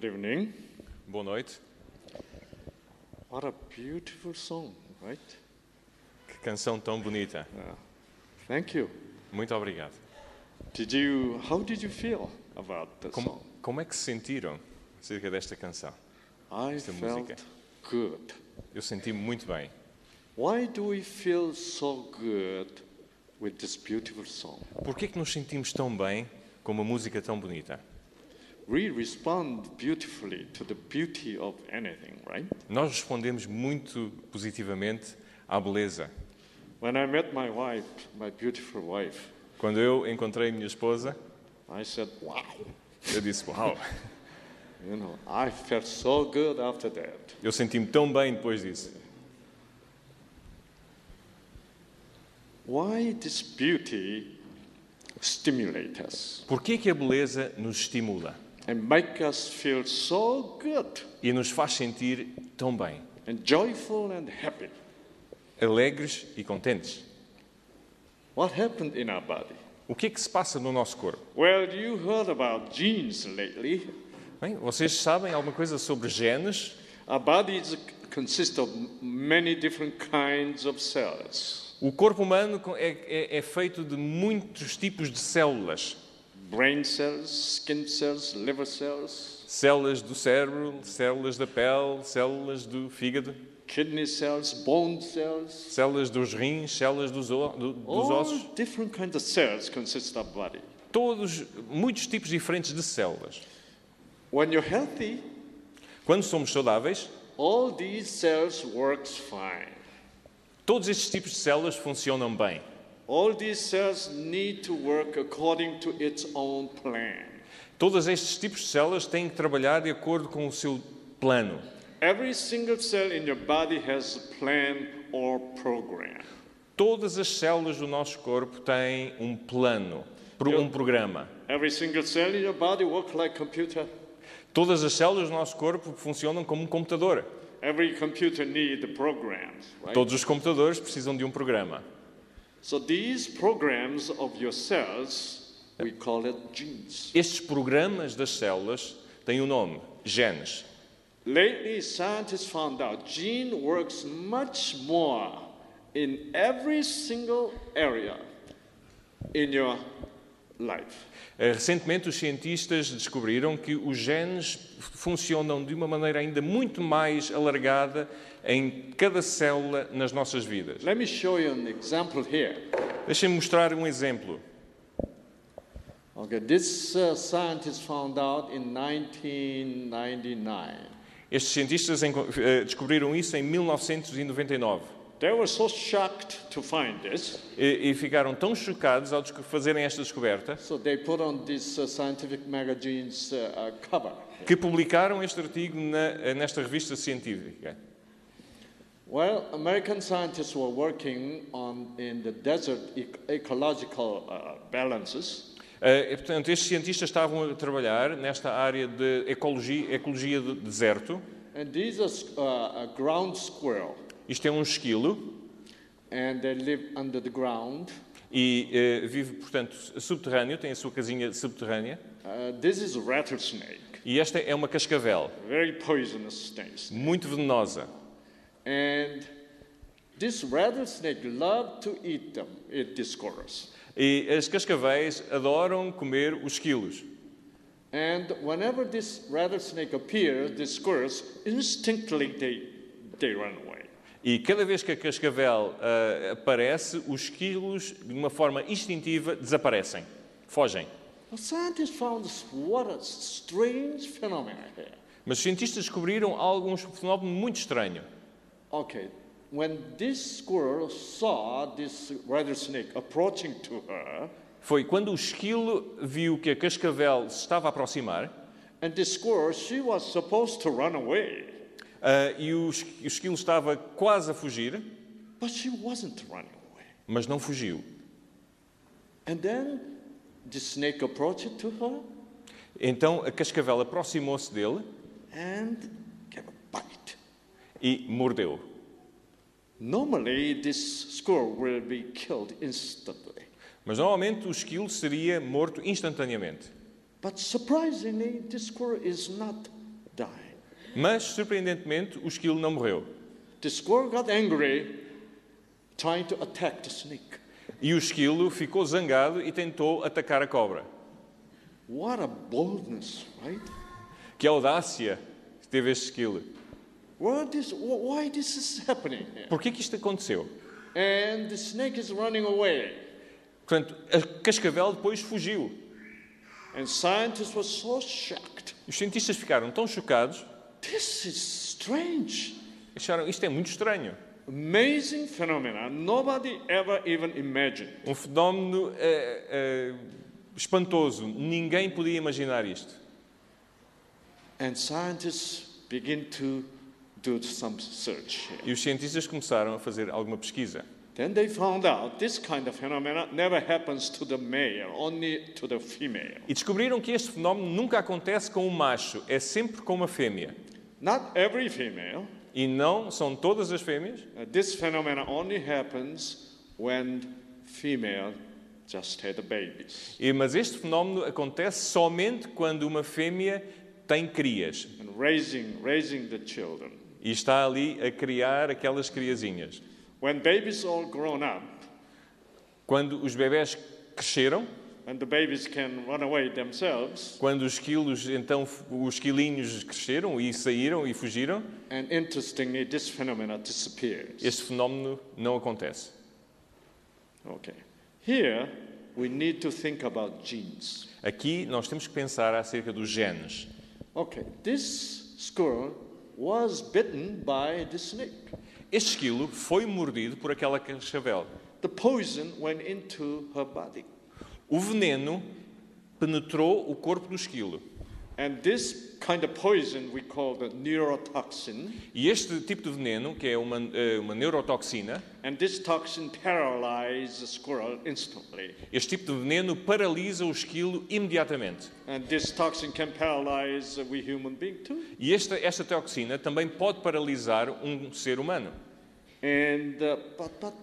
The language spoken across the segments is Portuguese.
Good evening. Boa noite. What a beautiful song, right? Que canção tão bonita. Thank you. Muito obrigado. Did you how did you feel about the Como, song? como é que se sentiram acerca desta canção? I esta felt música? good. Eu senti-me muito bem. Why do we feel so good with this beautiful song? Por que é que nos sentimos tão bem com uma música tão bonita? Nós respondemos muito positivamente à beleza. When I met my wife, my beautiful wife, Quando eu encontrei minha esposa, I said, "Wow." eu disse: Uau! You know, I felt so good after that. Eu senti-me tão bem depois disso. Why this beauty stimulate us Por que que a beleza nos estimula and make us feel so good e nos faz sentir tão bem, and joyful and happy? alegres e contentes? What happened in our body? O que é que se passa no nosso corpo? Well, you heard about genes lately. Bem, vocês sabem alguma coisa sobre genes? Our bodies consist of many different kinds of cells. O corpo humano é, é- é feito de muitos tipos de células. Brain cells, skin cells, liver cells, Células do cérebro, células da pele, células do fígado, kidney cells, bone cells. células dos rins, células dos, o- do- dos All ossos. different kinds of cells consist of body. Todos, muitos tipos diferentes de células. When you're healthy, Quando somos saudáveis, all these cells works fine. todos estes tipos de células funcionam bem. All these cells need to work according to its own plan. Todos estes tipos de células têm que trabalhar de acordo com o seu plano. Every single cell in your body has a plan or program. Todas as células do nosso corpo têm um plano, um programa. Every single cell in your body works like computer. Todas as células do nosso corpo funcionam como um computador. Every computer needs programs, right? Todos os computadores precisam de um programa. So these programs of your cells, we call it genes. Estes programas das células têm um nome, genes. Lately, scientists found out gene works much more in every single area in your life. Recentemente, os cientistas descobriram que os genes funcionam de uma maneira ainda muito mais alargada em cada célula nas nossas vidas. Let me show you an example here. Deixem-me mostrar um exemplo. Okay, this uh, scientist found out in 1999. Estes cientistas eh, descobriram isso em 1999 They were so shocked to find this, e, e ficaram tão chocados ao fazerem esta descoberta so they put on this uh, scientific magazine's uh, uh, cover. que publicaram este artigo na- eh, nesta revista científica. Well, American scientists were working on in the desert ec- ecological uh, balances, e, portanto, estes cientistas estavam a trabalhar nesta área de ecologia, ecologia do deserto. and these are s- uh, a ground squirrel, Isto é um esquilo and they live under the ground. e eh, vive, portanto, subterrâneo, tem a sua casinha subterrânea. Uh, this is rattlesnake, E esta é uma cascavel, very poisonous snake. muito venenosa. And this rattlesnake loved to eat them, these squirrels. E as cascavéis adoram comer os esquilos. And whenever this rattlesnake appears, the squirrels instinctively they, they run away. E cada vez que a cascavel ah, aparece, os esquilos, de uma forma instintiva, desaparecem, fogem. The scientists found this, what a strange phenomenon here. Mas os cientistas descobriram algo, um fenómeno muito estranho. Okay, when this squirrel saw this rattlesnake approaching to her, Foi quando o esquilo viu que a cascavel se estava a aproximar and the squirrel, she was supposed to run away, ah, e o, o esquilo estava quase a fugir, but she wasn't running away. mas não fugiu. And then the snake approached to her Então a cascavel aproximou-se dele and. E mordeu. Normally, this squirrel will be killed instantly. Mas normalmente o esquilo seria morto instantaneamente. But surprisingly, this squirrel is not dying. Mas, surpreendentemente, o esquilo não morreu. The squirrel got angry, trying to attack the snake. E o esquilo ficou zangado e tentou atacar a cobra. What a boldness, right? Que audácia teve este esquilo. Why this is happening here? Por que que isto aconteceu? And the snake is running away. Portanto, a cascavel depois fugiu. And scientists were so shocked. Os cientistas ficaram tão chocados, This is strange. acharam isto é muito estranho. Amazing phenomena. Nobody ever even imagined. Um fenómeno eh, eh, espantoso. Ninguém podia imaginar isto. And scientists begin to do some search. E os cientistas começaram a fazer alguma pesquisa. Then they found out this kind of phenomena never happens to the male, only to the female. E descobriram que este fenómeno nunca acontece com um macho, é sempre com uma fêmea. Not every female. E não são todas as fêmeas. Uh, this phenomena only happens when female just had babies. E- Mas este fenómeno acontece somente quando uma fêmea tem crias and raising, raising the children. E está ali a criar aquelas criazinhas. When babies all grown up Quando os bebés cresceram, and the babies can run away themselves, quando os quilos, então os quilinhos cresceram e saíram e fugiram, and interestingly, this phenomena disappears. este fenómeno não acontece. Okay. Here, we need to think about genes. Aqui nós temos que pensar acerca dos genes. Okay, this squirrel was bitten by the snake. Este esquilo foi mordido por aquela cascavel. The poison went into her body. O veneno penetrou o corpo do esquilo. And this kind of poison we call the neurotoxin. E este tipo de veneno, que é uma, eh, uma neurotoxina, And this toxin paralyzes the squirrel instantly. este tipo de veneno paralisa o esquilo imediatamente. And this toxin can paralyze we human being too. E esta, esta toxina também pode paralisar um ser humano. And uh, but but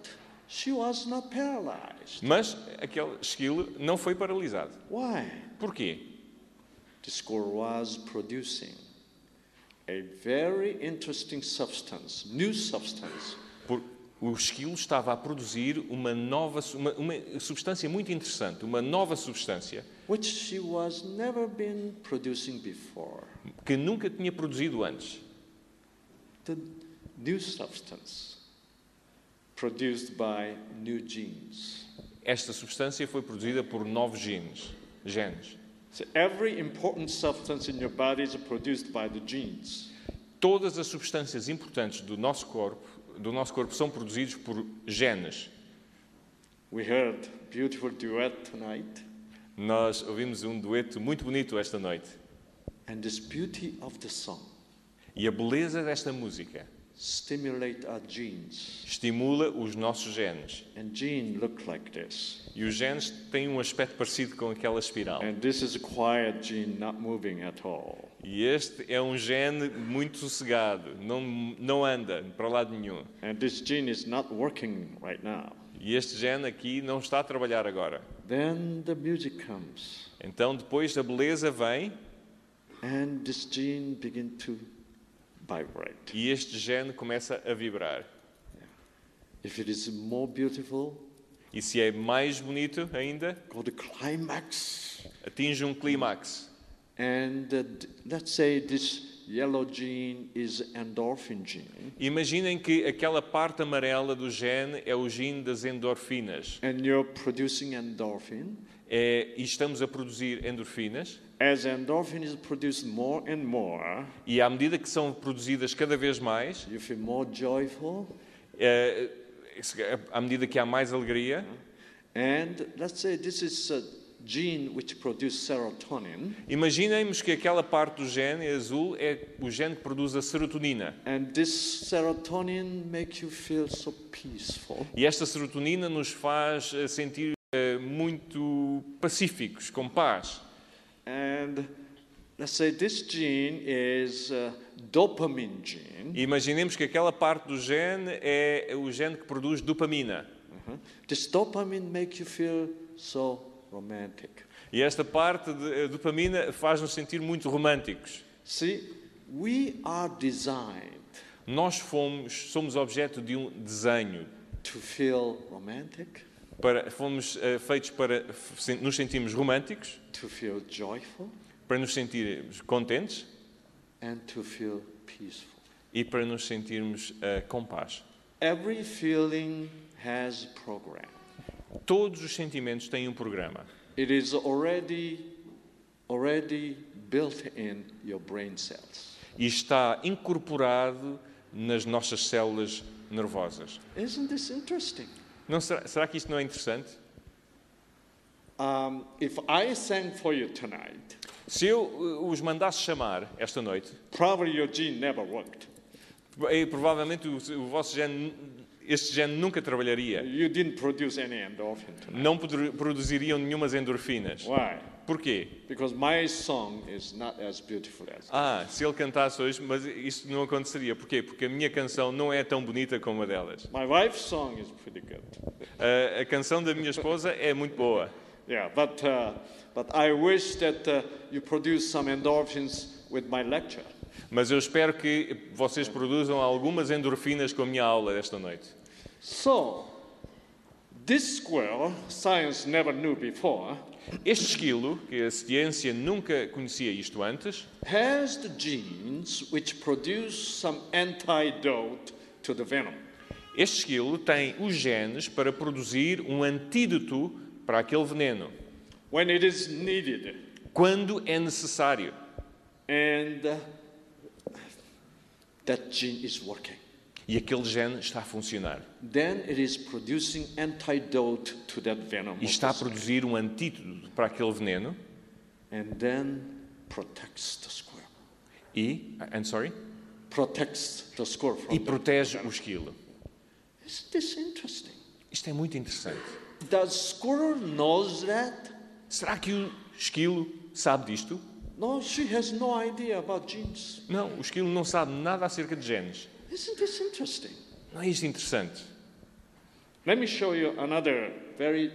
she was not paralyzed. Mas aquele esquilo não foi paralisado. Why? Porquê? The squirrel was producing a very interesting substance, new substance, Por, o esquilo estava a produzir uma nova, uma, uma substância muito interessante, uma nova substância which she was never been producing before. que nunca tinha produzido antes. The new substance produced by new genes. Esta substância foi produzida por novos genes. genes. So every important substance in your body is produced by the genes. Todas as substâncias importantes do nosso corpo, do nosso corpo são produzidas por genes. We heard beautiful duet tonight, Nós ouvimos um dueto muito bonito esta noite. and this beauty of the song E a beleza desta música. Estimula os nossos genes. And gene look like this. E os genes têm um aspecto parecido com aquela espiral. And this is a quiet gene not moving at all. E este é um gene muito sossegado, não, não anda para lado nenhum. And this gene is not working right now. E este gene aqui não está a trabalhar agora. Then the music comes, Então, depois a beleza vem and this gene begin to vibrate. e este gene começa a vibrar. If it is more beautiful, E se é mais bonito ainda, go to climax. atinge um clímax. And uh, let's say this yellow gene is endorphin gene, Imaginem que aquela parte amarela do gene é o gene das endorfinas. and you're producing endorphin. É, e estamos a produzir endorfinas. More and more, E à medida que são produzidas cada vez mais, you feel more joyful. é, à medida que há mais alegria, And let's say this is a gene which produces serotonin, imaginemos que aquela parte do gene azul é o gene que produz a serotonina. and this serotonin makes you feel so peaceful. E esta serotonina nos faz eh, sentir muito pacíficos, com paz. And let's say this gene is a dopamine gene. Imaginemos que aquela parte do gene é o gene que produz dopamina. Uh-huh. This dopamine makes you feel so romantic. E esta parte de eh, dopamina faz-nos sentir muito românticos. See, we are designed Nós fomos, somos objeto de um desenho. to feel romantic, Para, fomos eh, feitos para nos sentirmos românticos, to feel joyful, para nos sentirmos contentes e para nos sentirmos eh, com paz. Every feeling has program. Todos os sentimentos têm um programa. It is already already built in your brain cells. e está incorporado nas nossas células nervosas. Isn't this interesting? Não será, será que isto não é interessante? Um, if I sang for you tonight, Se eu eh, os mandasse chamar esta noite, probably your gene never worked. eh, provavelmente o, o vosso gene, este gene nunca trabalharia. You didn't produce any endorphin tonight. Não produ- produziriam nenhumas endorfinas. Why? Porquê? Because my song is not as beautiful as. Ah, se ele cantasse hoje, mas isso não aconteceria. Porquê? Porque a minha canção não é tão bonita como a delas. My wife's song is pretty good. A, a canção da minha esposa é muito boa. Yeah, but uh, but I wish that uh, you produce some endorphins with my lecture. Mas eu espero que vocês produzam algumas endorfinas com a minha aula desta noite. So, this squirrel, science never knew before, Este esquilo, que a ciência nunca conhecia isto antes, has the genes which produce some antidote to the venom. este esquilo tem os genes para produzir um antídoto para aquele veneno, when it is needed. quando é necessário. And uh, that gene is working. E aquele gene está a funcionar. Then it is producing antidote to that venom. E está a produzir um antídoto para aquele veneno. squirrel. And then protects the squirrel. E, I'm sorry, Protects the squirrel from e the protege o esquilo. Isn't this interesting? Isto é muito interessante. Does squirrel knows that? Será que o esquilo sabe disto? No, she has no idea about genes. Não, o esquilo não sabe nada acerca de genes. Isn't this interesting? Não é isto interessante? Let me show you another very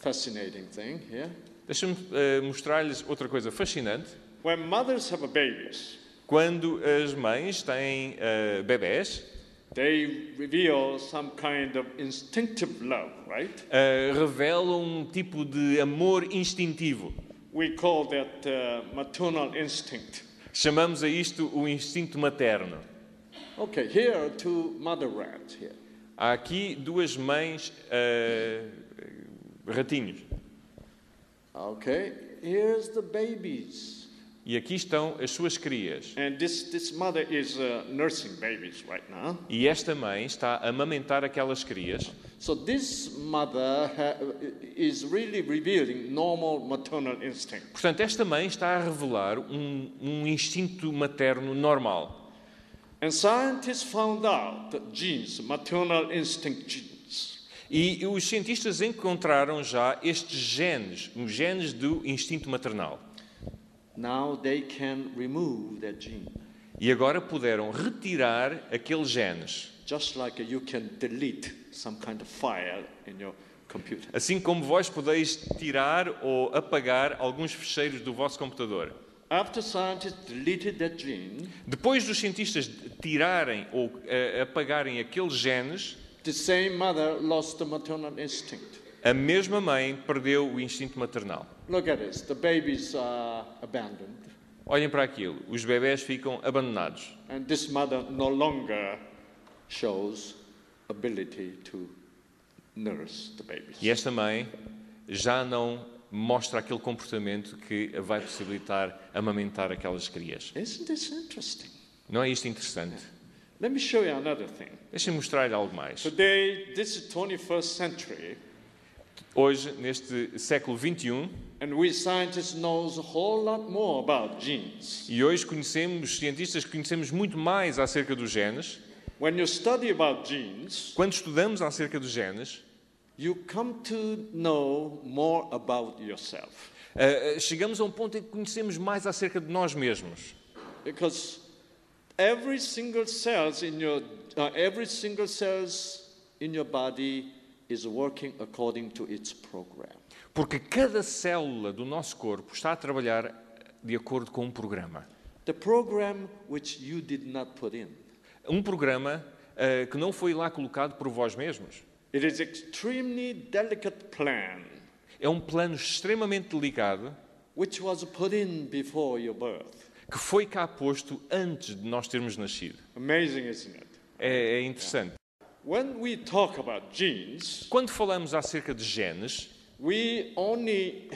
fascinating thing here. Deixa-me eh, mostrar-lhes outra coisa fascinante. When mothers have babies, Quando as mães têm eh, bebés, they reveal some kind of instinctive love, right? eh, revelam um tipo de amor instintivo. We call that uh, maternal instinct. Chamamos a isto o instinto materno. Okay, here are two mother rats here. Há aqui duas mães eh, ratinhos. Okay, here's the babies. E aqui estão as suas crias. And this, this mother is uh, nursing babies right now. E esta mãe está a amamentar aquelas crias. So this mother is really revealing normal maternal instinct. Portanto, esta mãe está a revelar um, um instinto materno normal. And scientists found out that genes, maternal instinct genes, E os cientistas encontraram já estes genes, os genes do instinto maternal. now they can remove that gene. E agora puderam retirar aqueles genes. Just like you can delete some kind of file in your computer. Assim como vós podeis tirar ou apagar alguns ficheiros do vosso computador. After scientists deleted that gene, Depois dos cientistas tirarem ou eh, apagarem aqueles genes, the same mother lost the maternal instinct. a mesma mãe perdeu o instinto maternal. Look at this. The babies are abandoned, Olhem para aquilo, os bebés ficam abandonados. and this mother no longer shows ability to nurse the babies. E esta mãe já não mostra aquele comportamento que vai possibilitar amamentar aquelas crias. Isn't this interesting? Não é isto interessante? Let me show you another thing. Deixem-me mostrar-lhe algo mais. Today, this is 21st century, Hoje, neste século XXI, and we scientists knows a whole lot more about genes. e hoje conhecemos, os cientistas conhecemos muito mais acerca dos genes, When you study about genes, quando estudamos acerca dos genes, you come to know more about yourself. eh, chegamos a um ponto em que conhecemos mais acerca de nós mesmos. Because every single cells in your uh, every single cells in your body is working according to its program. Porque cada célula do nosso corpo está a trabalhar de acordo com um programa. The program which you did not put in. Um programa eh, que não foi lá colocado por vós mesmos. It is extremely delicate plan É um plano extremamente delicado which was put in before your birth. que foi cá posto antes de nós termos nascido. Amazing, isn't it? É, é interessante. When we talk about genes, Quando falamos acerca de genes, we only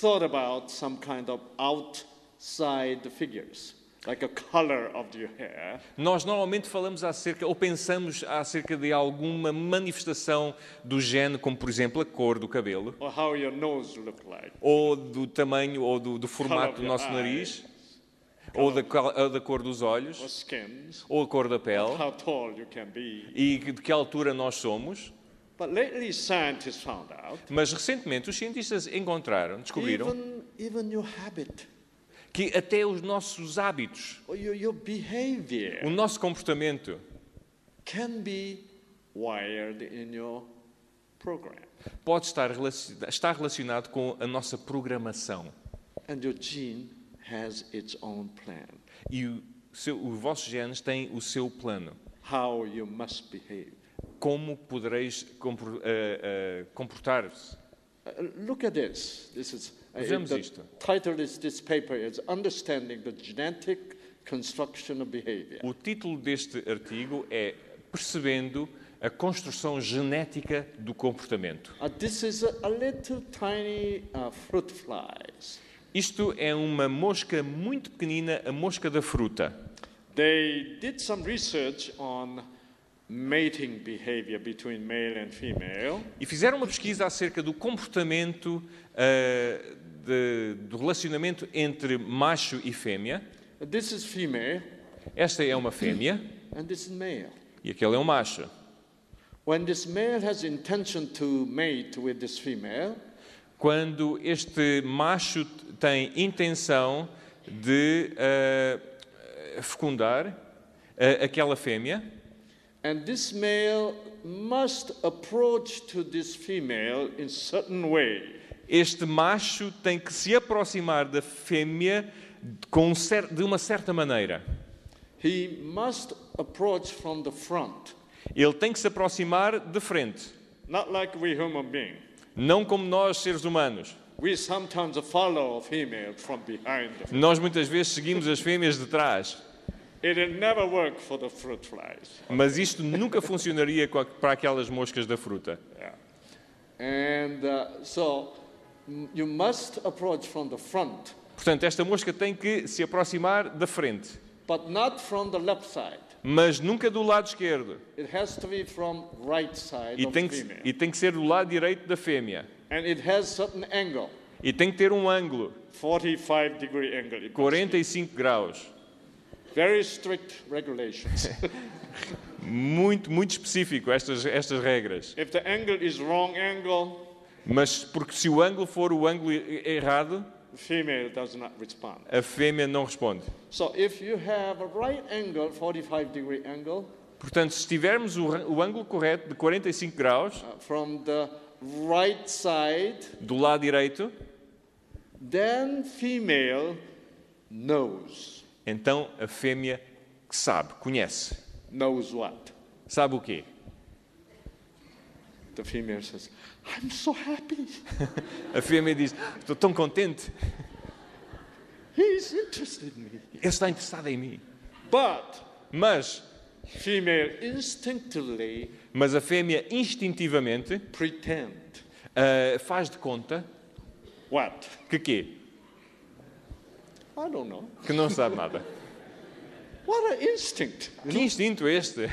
thought about some kind of outside figures, like a color of your hair, nós normalmente falamos acerca ou pensamos acerca de alguma manifestação do gene, como por exemplo a cor do cabelo, or how your nose look like, ou do tamanho ou do, do formato do nosso eye. nariz, ou da, da cor dos olhos, ou a cor da pele, how tall you can be. e de que altura nós somos. But lately, scientists found out Mas recentemente os cientistas encontraram, descobriram, even, even your habit que até os nossos hábitos, your, your behavior o nosso comportamento, can be wired in your program. pode estar, relaci- está relacionado com a nossa programação. And your gene has its own plan, E o seu, os vossos genes têm o seu plano. how you must behave. Como podereis compor- eh, eh, comportar-se. Uh, look at this. This is uh, Vejamos isto. title is this paper is understanding the genetic construction of behavior. O título deste artigo é Percebendo a construção genética do comportamento. Uh, this is a, a little tiny uh, fruit flies. Isto é uma mosca muito pequenina, a mosca da fruta. They did some research on mating behavior between male and female, E fizeram uma pesquisa acerca do comportamento ah, de- do relacionamento entre macho e fêmea. This is female Esta é uma fêmea and this is male. e aquele é um macho. When this male has intention to mate with this female, Quando este macho tem intenção de ah, fecundar ah, aquela fêmea, And this male must approach to this female in certain way. Este macho tem que se aproximar da fêmea de uma certa maneira. He must approach from the front, Ele tem que se aproximar de frente, not like we human beings. não como nós, seres humanos. We sometimes follow a female from behind. Nós muitas vezes seguimos as fêmeas de trás, It never work for the fruit flies. mas isto nunca funcionaria para aquelas moscas da fruta. Yeah. And uh, so you must approach from the front, Portanto, esta mosca tem que se aproximar da frente, but not from the left side. mas nunca do lado esquerdo. It has to be from right side E of tem, que, e tem que ser do lado direito da fêmea. And it has certain angle, E tem que ter um ângulo, 45 degree angle. it must be. 45 graus. Very strict regulations. Muito, muito específico estas, estas regras. if the angle is wrong angle, Mas porque se o ângulo for o ângulo errado, female does not respond. a fêmea não responde. So if you have a right angle, 45 degree angle, Portanto, se tivermos o, o ângulo correto de 45 graus, uh, from the right side, do lado direito, then female knows. então a fêmea sabe, conhece. Knows what? Sabe o quê? The female says, I'm so happy. A fêmea diz: Estou tão contente, He's interested in me. ele está interessado em mim. But Mas, female instinctively mas a fêmea instintivamente pretend. ah, faz de conta What? que quê? I don't know. Que não sabe nada. What an instinct. Que instinto é este?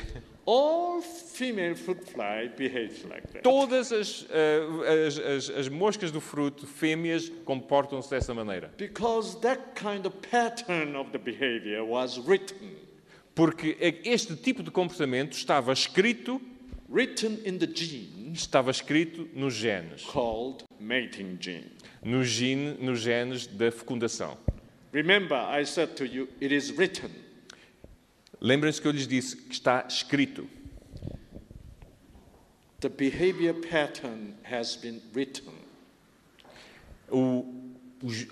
All female fruit fly behaves like that. Todas as, ah, as, as, as moscas do fruto, fêmeas, comportam-se dessa maneira. Because that kind of pattern of the behavior was written. Porque este tipo de comportamento estava escrito, Written in the gene estava escrito nos genes, called mating gene. no gene, nos genes da fecundação. Remember, I said to you, it is written. Lembrem-se que eu lhes disse que está escrito. The behavior pattern has been written. O,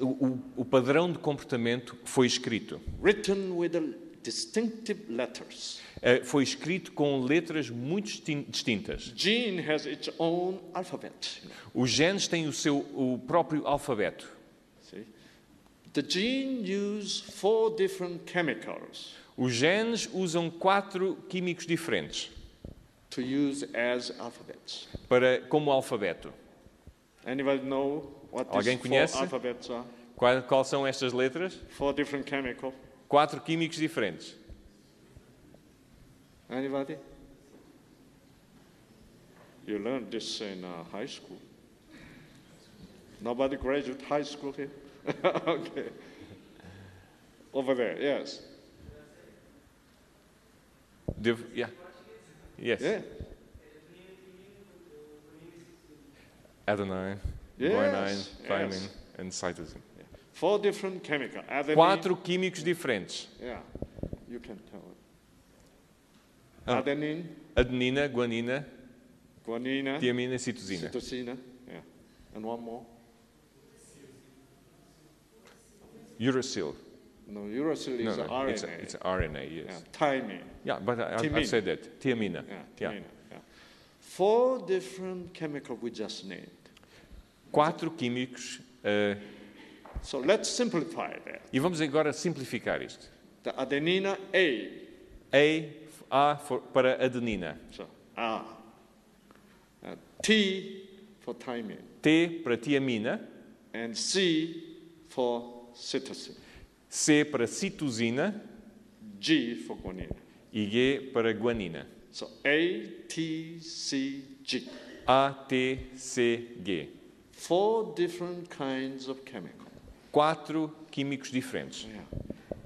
o, o, padrão de comportamento foi escrito. Written with the distinctive letters. Eh, Foi escrito com letras muito distin- distintas. Gene has its own alphabet. Os genes têm o seu o próprio alfabeto. See? The gene use four different chemicals Os genes usam quatro químicos diferentes to use as alphabets. para como alfabeto. Anybody know what Alguém conhece? alphabets are? Qual, qual são estas letras? Four different chemicals. Quatro químicos diferentes. Anybody? You learned this in uh, high school. Nobody graduate high school here? okay. Over there, yes. Devo, yeah. Yes. Yeah. Adenine, Yes, guanine, yes. thymine and cytosine. Four different chemicals. Adenine. Quatro químicos diferentes. Yeah. You can tell it. Ah. Adenine, Adenina, guanina, guanina, tiamina e citosina. Yeah. And one more. Uracil. No, uracil No, is no, RNA. it's, a, it's a RNA, yes. yeah. Thymine. Yeah, but I, I, I said that. Tiamina. Yeah, Yeah. yeah. Four different chemicals we just named. Quatro químicos. eh, So let's simplify that. e vamos agora simplificar isto. The adenina A. A, A for- para adenina. So A. Uh, T for thymine. T para tiamina. And C for cytosine. C para citosina. G for guanine. E G para guanina. So A, T, C, G. A, T, C, G. Four different kinds of chemical. Quatro químicos diferentes. Yeah.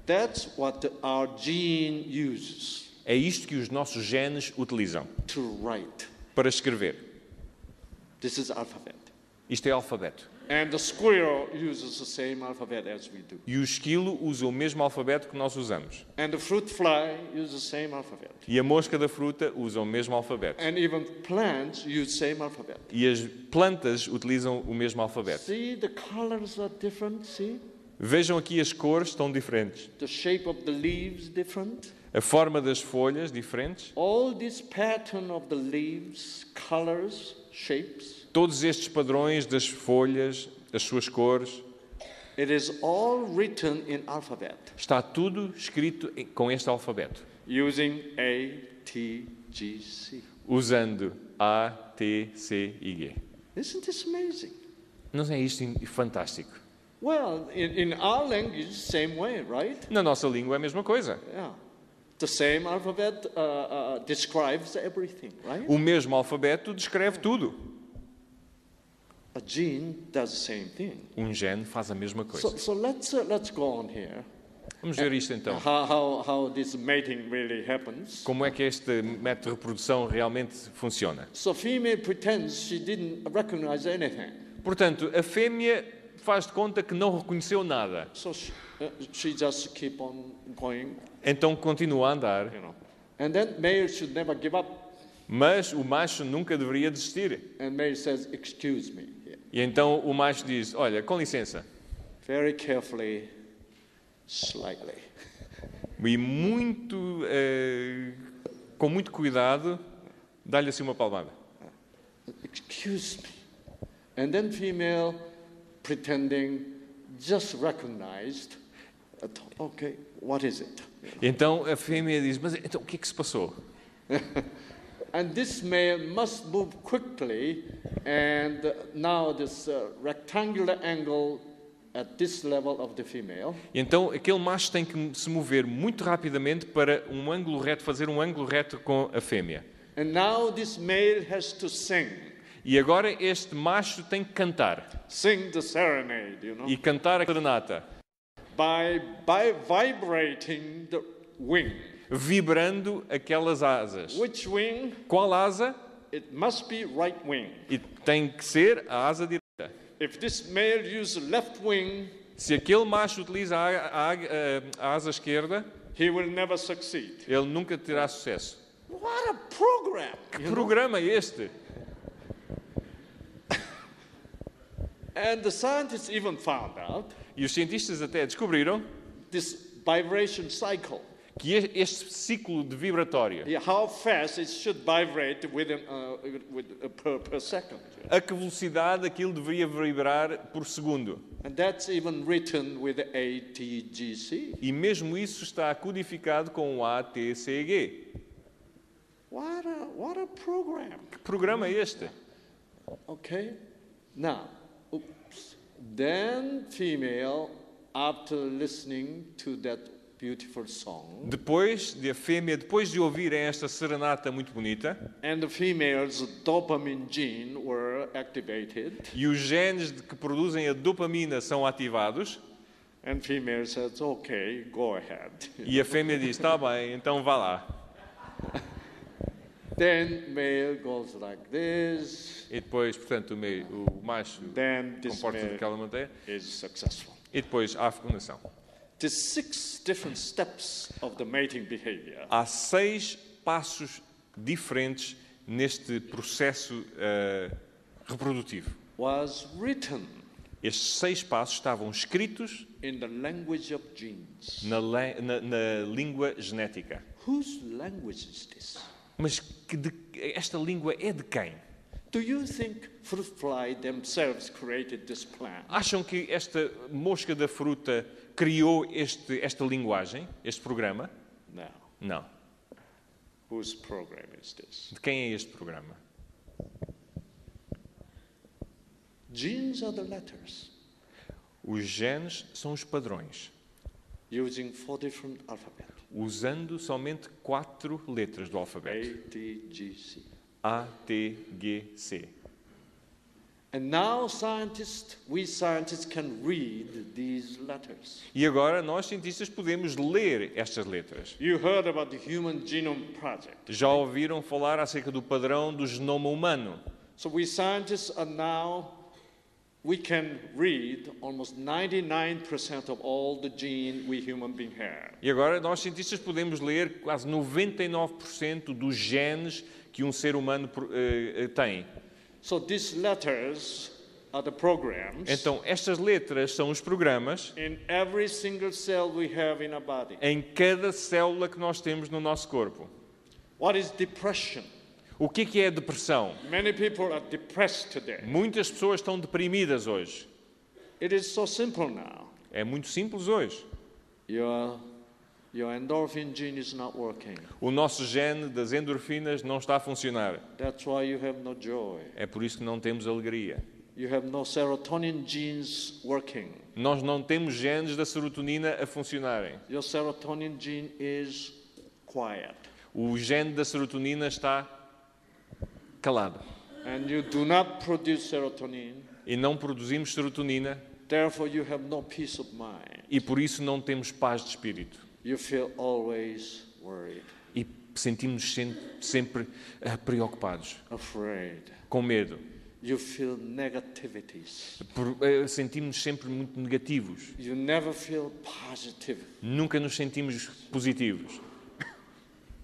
That's what our gene uses É isto que os nossos genes utilizam to write. para escrever. This is alphabet. Isto é alfabeto. And the squirrel uses the same alphabet as we do. E o esquilo usa o mesmo alfabeto que nós usamos. And the fruit fly uses the same alphabet. E a mosca da fruta usa o mesmo alfabeto. And even plants use same alphabet. E as plantas utilizam o mesmo alfabeto. See, the colors are different, see? Vejam aqui as cores estão diferentes. The shape of the leaves different. A forma das folhas diferentes. All this pattern of the leaves, colors, shapes, Todos estes padrões das folhas, as suas cores, it is all written in alphabet está tudo escrito com este alfabeto, using A, T, G, C. usando A, T, C e G. Isn't this amazing? Não é isto fantástico? Well, in, in our language, same way, right? Na nossa língua é a mesma coisa. Yeah. The same alphabet uh, uh, describes everything, right? O mesmo alfabeto descreve tudo. A gene does the same thing. Um gene faz a mesma So, coisa. so let's, uh, let's go on here. Vamos ver isto então. How, how, how this mating really happens. Como é que este método de reprodução realmente funciona? So female pretends she didn't recognize anything. Portanto, a fêmea faz de conta que não reconheceu nada. So she, uh, she just keep on going, Então continua a andar. you know. And then male should never give up. Mas o macho nunca deveria desistir. And male says, excuse me. E então o macho diz: Olha, com licença. Very carefully, slightly. E muito, eh, com muito cuidado, dá-lhe assim uma palmada. Excuse me. And then female pretending just recognized, okay, what is it? Então a fêmea diz: Mas então o que é que se passou? And this male must move quickly, and now this uh, rectangular angle at this level of the female. Então aquele macho tem que se mover muito rapidamente para um ângulo reto, fazer um ângulo reto com a fêmea. And now this male has to sing, E agora este macho tem que cantar. sing the serenade, you know, E cantar a serenata, by, by vibrating the wing. Vibrando aquelas asas. Which wing? Qual asa? It must be right wing. E tem que ser a asa direita. If this male use left wing, Se aquele macho utiliza a, a- a- a asa esquerda, he will never succeed. ele nunca terá sucesso. What a program! Que programa é este? And the scientists even found out E os cientistas até descobriram this vibration cycle. Que este ciclo de second. a que velocidade aquilo deveria vibrar por segundo. And that's even written with ATGC. E mesmo isso está codificado com o ATCG. What a, what a program. Que programa é este? Okay? Now, oops. Then female, after listening to that Depois de a fêmea, depois de ouvirem esta serenata muito bonita, and the female's dopamine gene were activated, e os genes que produzem a dopamina são ativados, says, okay, go ahead. e a fêmea diz: Está bem, então vá lá. Then male goes like this, E depois, portanto, o, meio, o macho comporta-se daquela maneira, e depois há fecundação. There's six different steps of the mating behavior. Há seis passos diferentes neste processo eh, reprodutivo. Was written Estes seis passos estavam escritos in the language of genes. na, na- na língua genética. Whose language is this? Mas que de- esta língua é de quem? Do you think fruit fly themselves created this plan? Acham que esta mosca da fruta criou este, esta linguagem, este programa? No. Não. Whose program is this? De quem é este programa? Genes are the letters Os genes são os padrões, using four different usando somente quatro letras do alfabeto: A, D, G, C. A, T, G, C. And now scientists, we scientists can read these letters. E agora nós cientistas podemos ler estas letras. You heard about the Human Genome Project. Já ouviram falar acerca do padrão do genoma humano? So we scientists are now we can read almost 99% of all the gene we human being have. E agora nós cientistas podemos ler quase 99% dos genes que um ser humano eh, tem. So these letters are the programs Então, estas letras são os programas in every single cell we have in our body. em cada célula que nós temos no nosso corpo. What is depression? O que é que é depressão? Many people are depressed today. Muitas pessoas estão deprimidas hoje. It is so simple now. É muito simples hoje. Your, your endorphin gene is not working. O nosso gene das endorfinas não está a funcionar. That's why you have no joy. É por isso que não temos alegria. You have no serotonin genes working. Nós não temos genes da serotonina a funcionarem. Your serotonin gene is quiet. O gene da serotonina está calado. And you do not produce serotonin. E não produzimos serotonina Therefore, you have no peace of mind. e por isso não temos paz de espírito. You feel always worried, E sentimos sen- sempre ah, preocupados, afraid. com medo. You feel negativities. Por- eh, Sentimos sempre muito negativos. You never feel positive. Nunca nos sentimos positivos.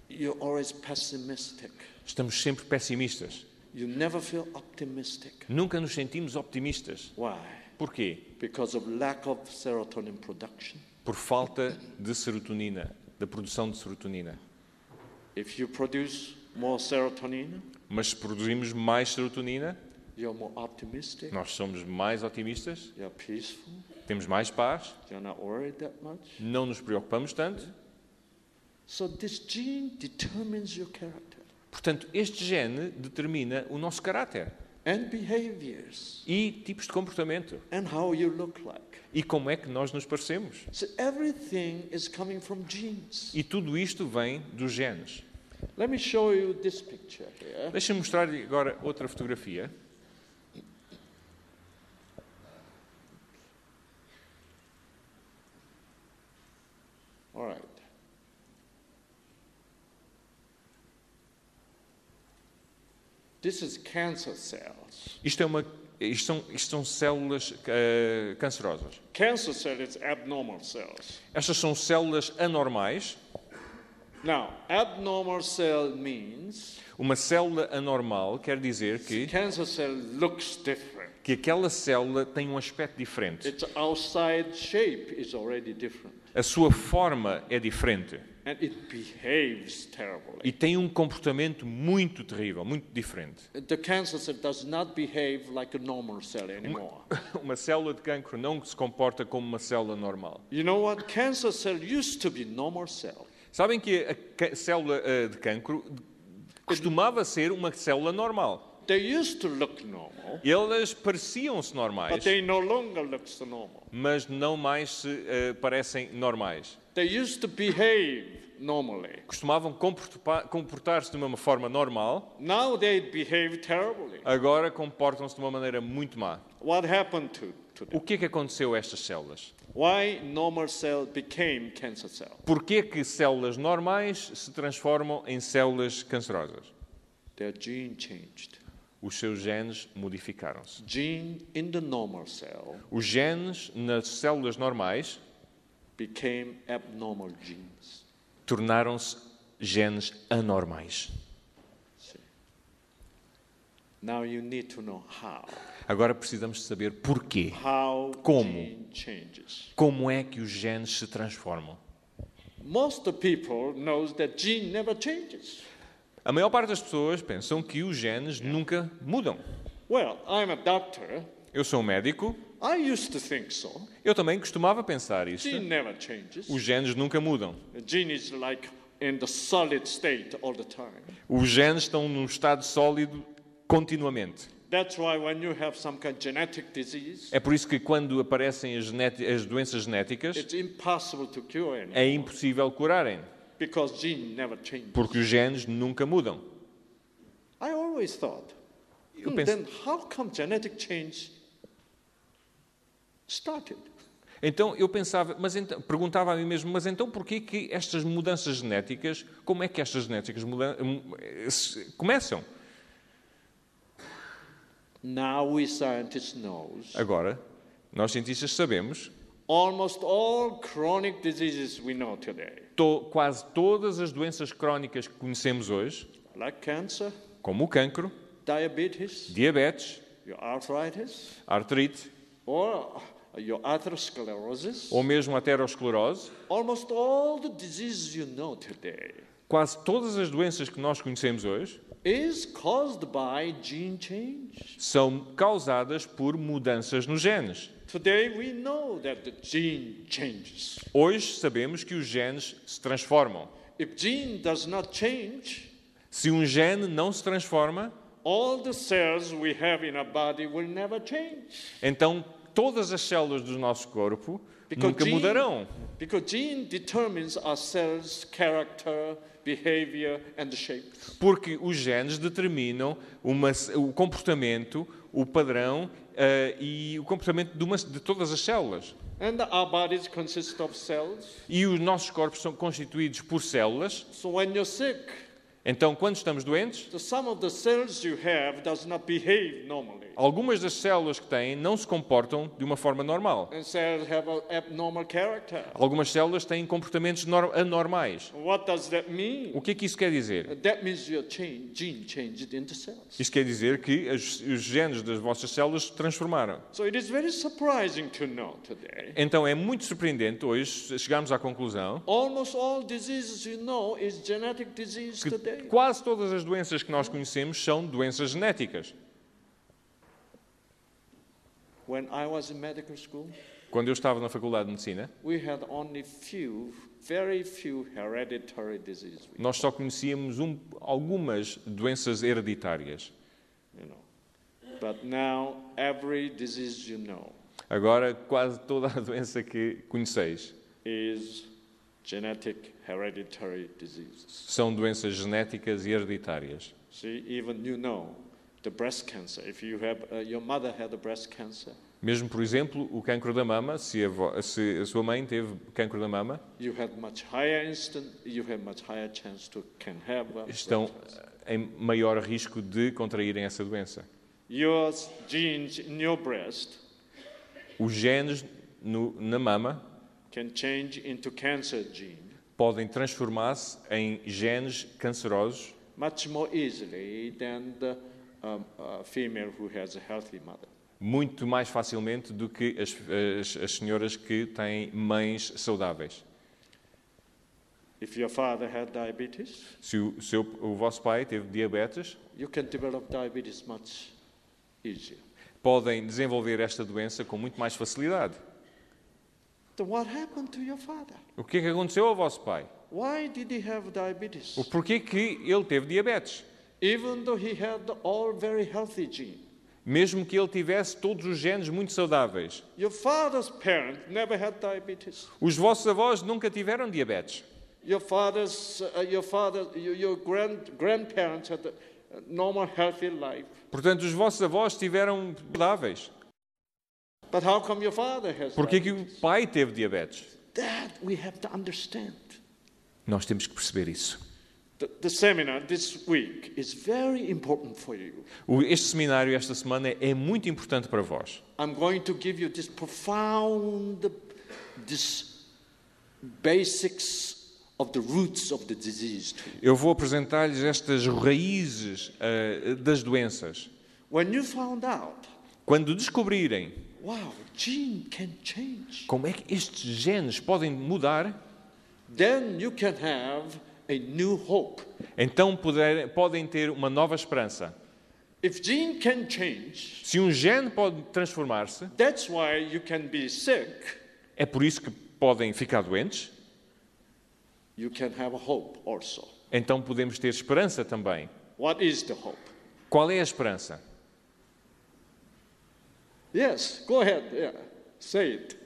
You're always pessimistic. Estamos sempre pessimistas. You never feel optimistic. Nunca nos sentimos optimistas. Why? Porquê? Because of lack of serotonin production. Por falta de serotonina, da produção de serotonina. If you produce more serotonin, Mas se produzimos mais serotonina, you're more optimistic, nós somos mais otimistas, you're peaceful, temos mais paz, you're not worried that much. não nos preocupamos tanto. So this gene determines your character Portanto, este gene determina o nosso caráter and behaviors e tipos de comportamento and how you look like. e como é que nós nos parecemos. So everything is coming from genes. E tudo isto vem dos genes. Let me show you this picture here. Deixa-me mostrar-lhe agora outra fotografia. All right. This is cancer cells. Isto, é uma, isto, são, isto são células eh, cancerosas. Cancer cell is abnormal cells. Estas são células anormais. Now, abnormal cell means Uma célula anormal quer dizer que, cancer cell looks different. que aquela célula tem um aspecto diferente. Its outside shape is already different. A sua forma é diferente And it behaves terribly. e tem um comportamento muito terrível, muito diferente. The cancer cell does not behave like a normal cell anymore. Uma célula de cancro não se comporta como uma célula normal. You know what? Cancer cell used to be normal cell. Sabem que a célula eh, de cancro costumava ser uma célula normal. They used to look normal, Elas pareciam-se but normais, they no longer look so normal. mas não mais se eh, parecem normais. They used to behave normally. Costumavam comporta- comportar-se de uma forma normal, Now they behave terribly. agora comportam-se de uma maneira muito má. What happened to, to them? O que é que aconteceu a estas células? Why normal cell became cancer cell? Porquê que células normais se transformam em células cancerosas? Their gene changed. Os seus genes modificaram-se. Gene in the normal cell Os genes nas células normais became abnormal genes. tornaram-se genes anormais. Now you need to know how. Agora precisamos de saber porquê. How Como? Como é que os genes se transformam? Most people knows that gene never changes. A maior parte das pessoas pensam que os genes nunca mudam. Well, I'm a doctor. Eu sou médico, I used to think so. eu também costumava pensar changes. Os genes nunca mudam. Like. Os genes estão num estado sólido continuamente. That's why when you have some kind of genetic disease, É por isso que quando aparecem as, as doenças genéticas, é impossível curarem, porque os genes nunca mudam. Eu hmm, penso- then how come genetic change started? Então eu pensava, mas então, perguntava a mim mesmo, mas então porquê que estas mudanças genéticas, como é que estas genéticas mudan- começam? Now we scientists knows Agora, nós cientistas sabemos, almost all chronic diseases we know today, to- quase todas as doenças crónicas que conhecemos hoje, like cancer, como o cancro, diabetes, diabetes, arthritis, artrite or your atherosclerosis, ou mesmo aterosclerose, almost all the diseases you know today quase todas as doenças que nós conhecemos hoje is caused by gene change. são causadas por mudanças nos genes. Today we know that the gene changes. Hoje sabemos que os genes se transformam. If gene does not change, Se um gene não se transforma, all the cells we have in our body will never change. então todas as células do nosso corpo Because nunca mudarão. Because gene determines our cells' character, behavior, and shape. Porque os genes determinam uma- o comportamento, o padrão eh, e o comportamento de, uma- de todas as células. And our bodies consist of cells. E os nossos corpos são constituídos por células. So when you're sick, Então, quando estamos doentes, algumas das células que têm não se comportam de uma forma normal. Algumas células têm comportamentos nor- anormais. What does that mean? O que é que isso quer dizer? Cells. Isto quer dizer que os genes das vossas células se transformaram. Então é muito surpreendente hoje chegarmos à conclusão Quase todas as doenças que nós conhecemos são doenças genéticas. When I was in medical school, Quando eu estava na Faculdade de Medicina, we had only few, very few hereditary diseases. nós só conhecíamos um- algumas doenças hereditárias. You know. But now every disease you know Agora, quase toda a doença que conheceis is genetic hereditary diseases. são doenças genéticas e hereditárias. See, even you know the breast cancer. If you have uh, your mother had a breast cancer, Mesmo, por exemplo, o cancro da mama, se a, se a sua mãe teve cancro da mama, instant. You have much higher chance to can have a estão em maior risco de contraírem essa doença. Your genes in your breast Os genes no- na mama podem transformar-se em genes cancerosos much more easily than the um, uh, female who has a healthy mother. muito mais facilmente do que as, as- as senhoras que têm mães saudáveis. If your father had diabetes, Se o, seu, o vosso pai teve diabetes, you can develop diabetes much easier. podem desenvolver esta doença com muito mais facilidade. Then what happened to your father? O que é que aconteceu ao vosso pai? Why did he have diabetes? O porquê que ele teve diabetes? Even though he had all very healthy gene. Mesmo que ele tivesse todos os genes muito saudáveis. Your father's parent never had diabetes. Os vossos avós nunca tiveram diabetes. Your father's, uh, your father, your, grand, grandparents had a a normal, healthy life. Portanto, os vossos avós tiveram saudáveis. But how come your father has Porquê que diabetes? o pai teve diabetes? That we have to understand. Nós temos que perceber isso. Este seminário esta semana é muito importante para vós. I'm going to give you this profound, this basics of the roots of the disease. Eu vou apresentar-lhes estas raízes ah, das doenças. When you found out, Quando descobrirem wow, gene can change, como é que estes genes podem mudar, then you can have a new hope. então poder- podem ter uma nova esperança. If gene can change, Se um gene pode transformar-se, that's why you can be sick. é por isso que podem ficar doentes, You can have a hope also. então podemos ter esperança também. What is the hope? Qual é a esperança? Yes, go ahead. Yeah, say it.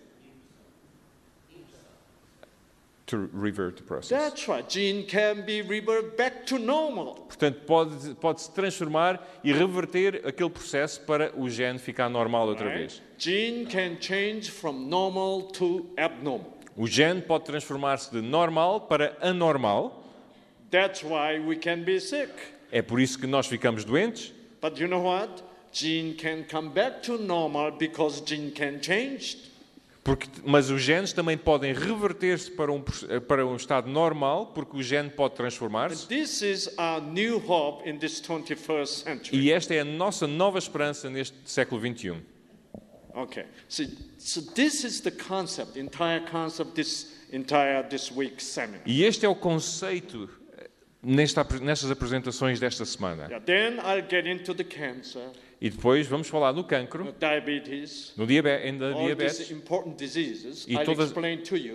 To revert the process. That's right. Gene can be reverted back to normal. Portanto, pode, pode-se transformar e reverter aquele processo para o gene ficar normal outra right? vez. Gene can change from normal to abnormal. O gene pode transformar-se de normal para anormal. That's why we can be sick. É por isso que nós ficamos doentes. But you know what? Gene can come back to normal because gene can change. Porque, mas os genes também podem reverter-se para um, para um estado normal, porque o gene pode transformar-se. This is our new hope in this 21st century. E esta é a nossa nova esperança neste século. XXI. Okay. So, so this is the concept, entire concept, this entire this week's seminar. E este é o conceito eh, nesta, nestas apresentações desta semana. Yeah, then I'll get into the cancer, E depois vamos falar no cancro, diabetes, no diabe these diabetes diseases. E todas-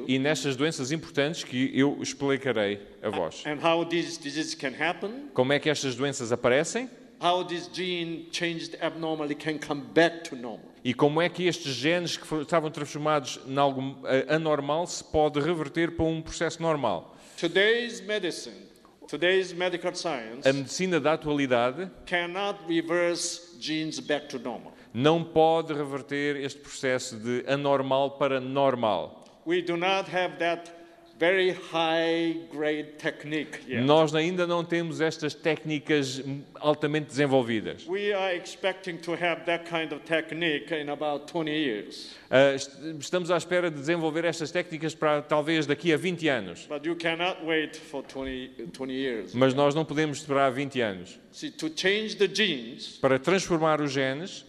e nestas doenças importantes que eu explicarei a vós. and how these diseases can happen, Como é que estas doenças aparecem how this gene changed abnormally can come back to normal. e como é que estes genes que estavam transformados em algo eh, anormal se pode reverter para um processo normal. Today's medicine, today's medical science A medicina da atualidade cannot reverse genes back to normal. não pode reverter este processo de anormal para normal. We do not have that very high grade technique yet. Nós ainda não temos estas técnicas altamente desenvolvidas. We are expecting to have that kind of technique in about 20 years. Est- estamos à espera de desenvolver estas técnicas para talvez daqui a 20 anos. But you cannot wait for 20, 20 years. Mas nós não podemos esperar 20 anos. See, to change the genes, Para transformar os genes,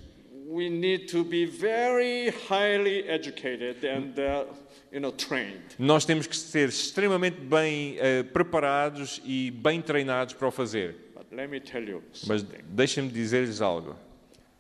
we need to be very highly educated and uh, you know trained. nós temos que ser extremamente bem eh, preparados e bem treinados para o fazer. Mas deixem-me dizer-lhes algo.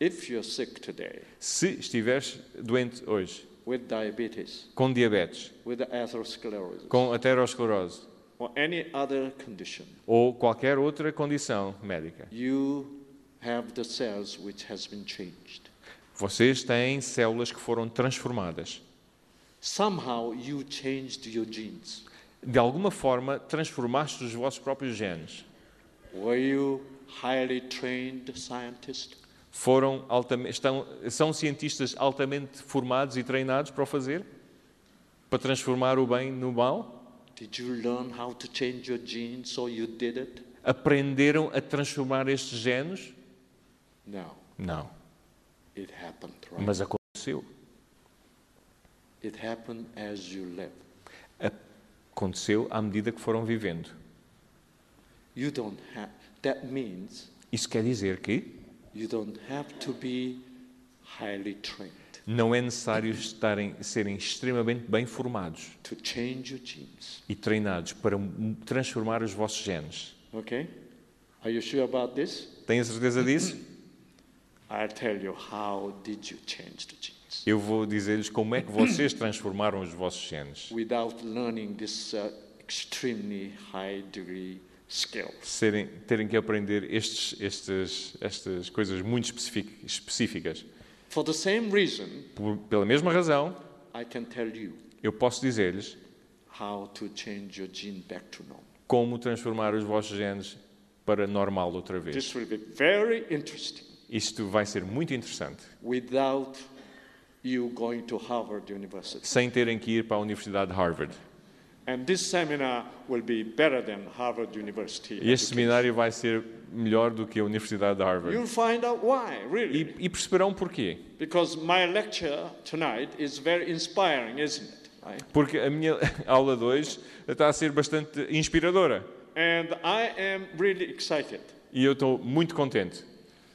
If you're sick today Se estiveres doente hoje, with diabetes, com diabetes, with atherosclerosis, com aterosclerose or any other condition, ou qualquer outra condição médica, you have the cells which has been changed. vocês têm células que foram transformadas. Somehow you changed your genes. De alguma forma, transformaste os vossos próprios genes. Were you highly trained scientist? Foram estão, são cientistas altamente formados e treinados para o fazer? Para transformar o bem no mal? Did you learn how to change your genes so you did it? Aprenderam a transformar estes genes? No, Não. it happened, right? Mas aconteceu. It happened as you live. Aconteceu à medida que foram vivendo. You don't have, that means Isso quer dizer que you don't have to be highly trained não é necessário estarem, serem extremamente bem formados to change your genes. e treinados para transformar os vossos genes. Okay? Are you sure about this? Têm a certeza disso? I'll tell you how did you change the genes Eu vou dizer-lhes como é que vocês transformaram os vossos genes. without learning this uh, extremely high degree. Serem, terem que aprender estes, estes, estas coisas muito específicas. For the same reason, Por- pela mesma razão, I can tell you eu posso dizer-lhes how to change your gene back to normal. como transformar os vossos genes para normal outra vez. This will be very interesting Isto vai ser muito interessante, without you going to Harvard University. sem terem que ir para a Universidade de Harvard. And this seminar will be better than Harvard University. E este education. seminário vai ser melhor do que a Universidade de Harvard. You'll find out why, really. E, e perceberão porquê. Because my lecture tonight is very inspiring, isn't it? Right? Porque a minha aula 2 está a ser bastante inspiradora. And I am really excited. E eu estou muito contente.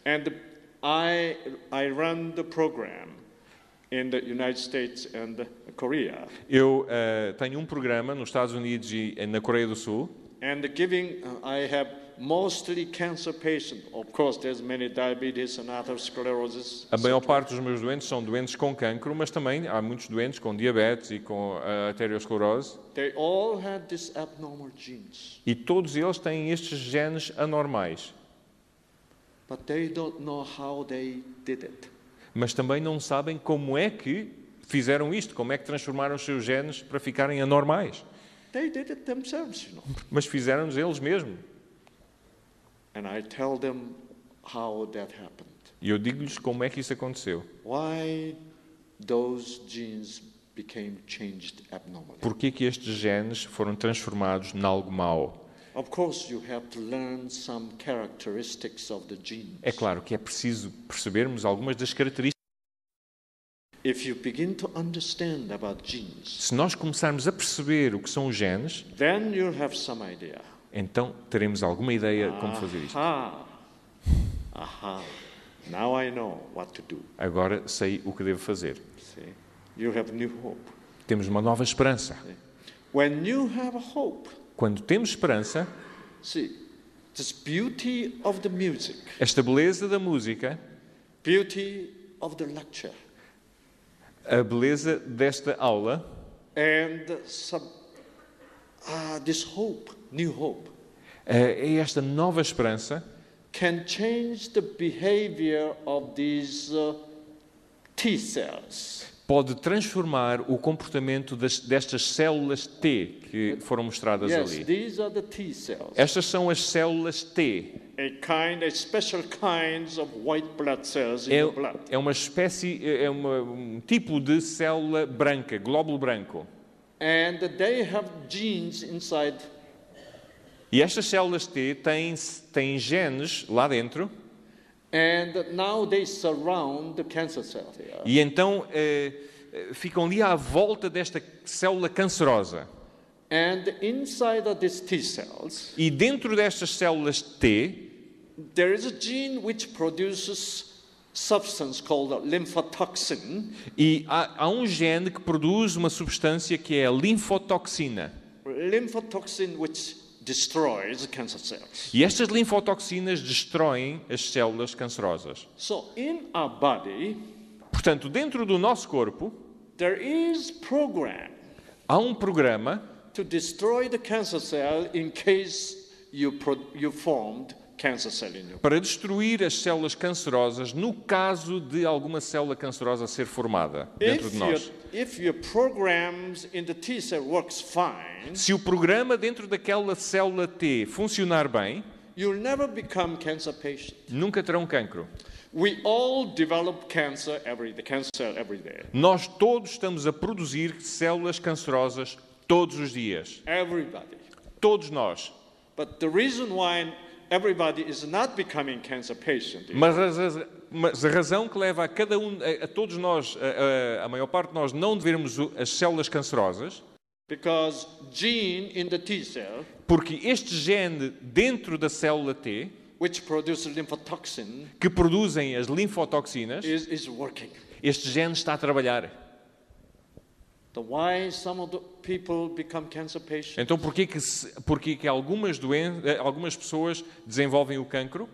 And I, I run the program in the United States and Korea. Eu eh, tenho um programa nos Estados Unidos e na Coreia do Sul. And giving, uh, I have mostly cancer patients. Of course, there's many diabetes and atherosclerosis. A maior parte dos meus doentes são doentes com cancro, mas também há muitos doentes com diabetes e com a arteriosclerose. They all have these abnormal genes, E todos eles têm estes genes anormais. but they don't know how they did it. Mas também não sabem como é que fizeram isto, como é que transformaram os seus genes para ficarem anormais. They did it themselves, you know. Mas fizeram-nos eles mesmos. And I tell them how that happened. E eu digo-lhes como é que isso aconteceu. Why those genes became changed abnormally. Porquê que estes genes foram transformados em algo mau? Of course, you have to learn some characteristics of the genes. É claro que é preciso percebermos algumas das características. If you begin to understand about genes, Se nós começarmos a perceber o que são os genes, then you'll have some idea. então teremos alguma ideia de como fazer isto. Aha. Aha. Now I know what to do. Agora sei o que devo fazer. See? You have new hope. Temos uma nova esperança. When you have hope, Quando temos esperança, see, this beauty of the music, esta beleza da música, beauty of the lecture, a beleza desta aula, and some, ah, this hope, new hope, eh, é esta nova esperança can change the behavior of these uh, T cells. Pode transformar o comportamento das- destas células T que foram mostradas ali. Estas são as células T. É, é uma espécie, é uma- um tipo de célula branca, glóbulo branco. And they have genes inside, E estas células T têm, têm genes lá dentro e então eh, eh, ficam ali à volta desta célula cancerosa. And inside of these T cells, E dentro destas células T there is a gene which produces substance called lymphotoxin. e há, há um gene que produz uma substância que é a linfotoxina. Lymphotoxin which destroys cancer cells. E estas linfotoxinas destroem as células cancerosas. So in our body, Portanto, dentro do nosso corpo there is program há um programa to destroy the cancer cell in case you, you formed para destruir as células cancerosas no caso de alguma célula cancerosa ser formada dentro de nós. Se o programa dentro daquela célula T funcionar bem, nunca terão cancro. Nós todos estamos a produzir células cancerosas todos os dias. Todos nós. But the reason why everybody is not becoming cancer patient Mas a, mas a razão que leva a cada um, a, a todos nós, a, a- maior parte de nós, não vermos o- as células cancerosas, because gene in the T cell, porque este gene dentro da célula T, which produces lymphotoxin, que produzem as linfotoxinas, is, is working. este gene está a trabalhar. The why some of the people become cancer patients? Então, porquê que, se- porquê que algumas, doen eh, algumas pessoas desenvolvem o cancro?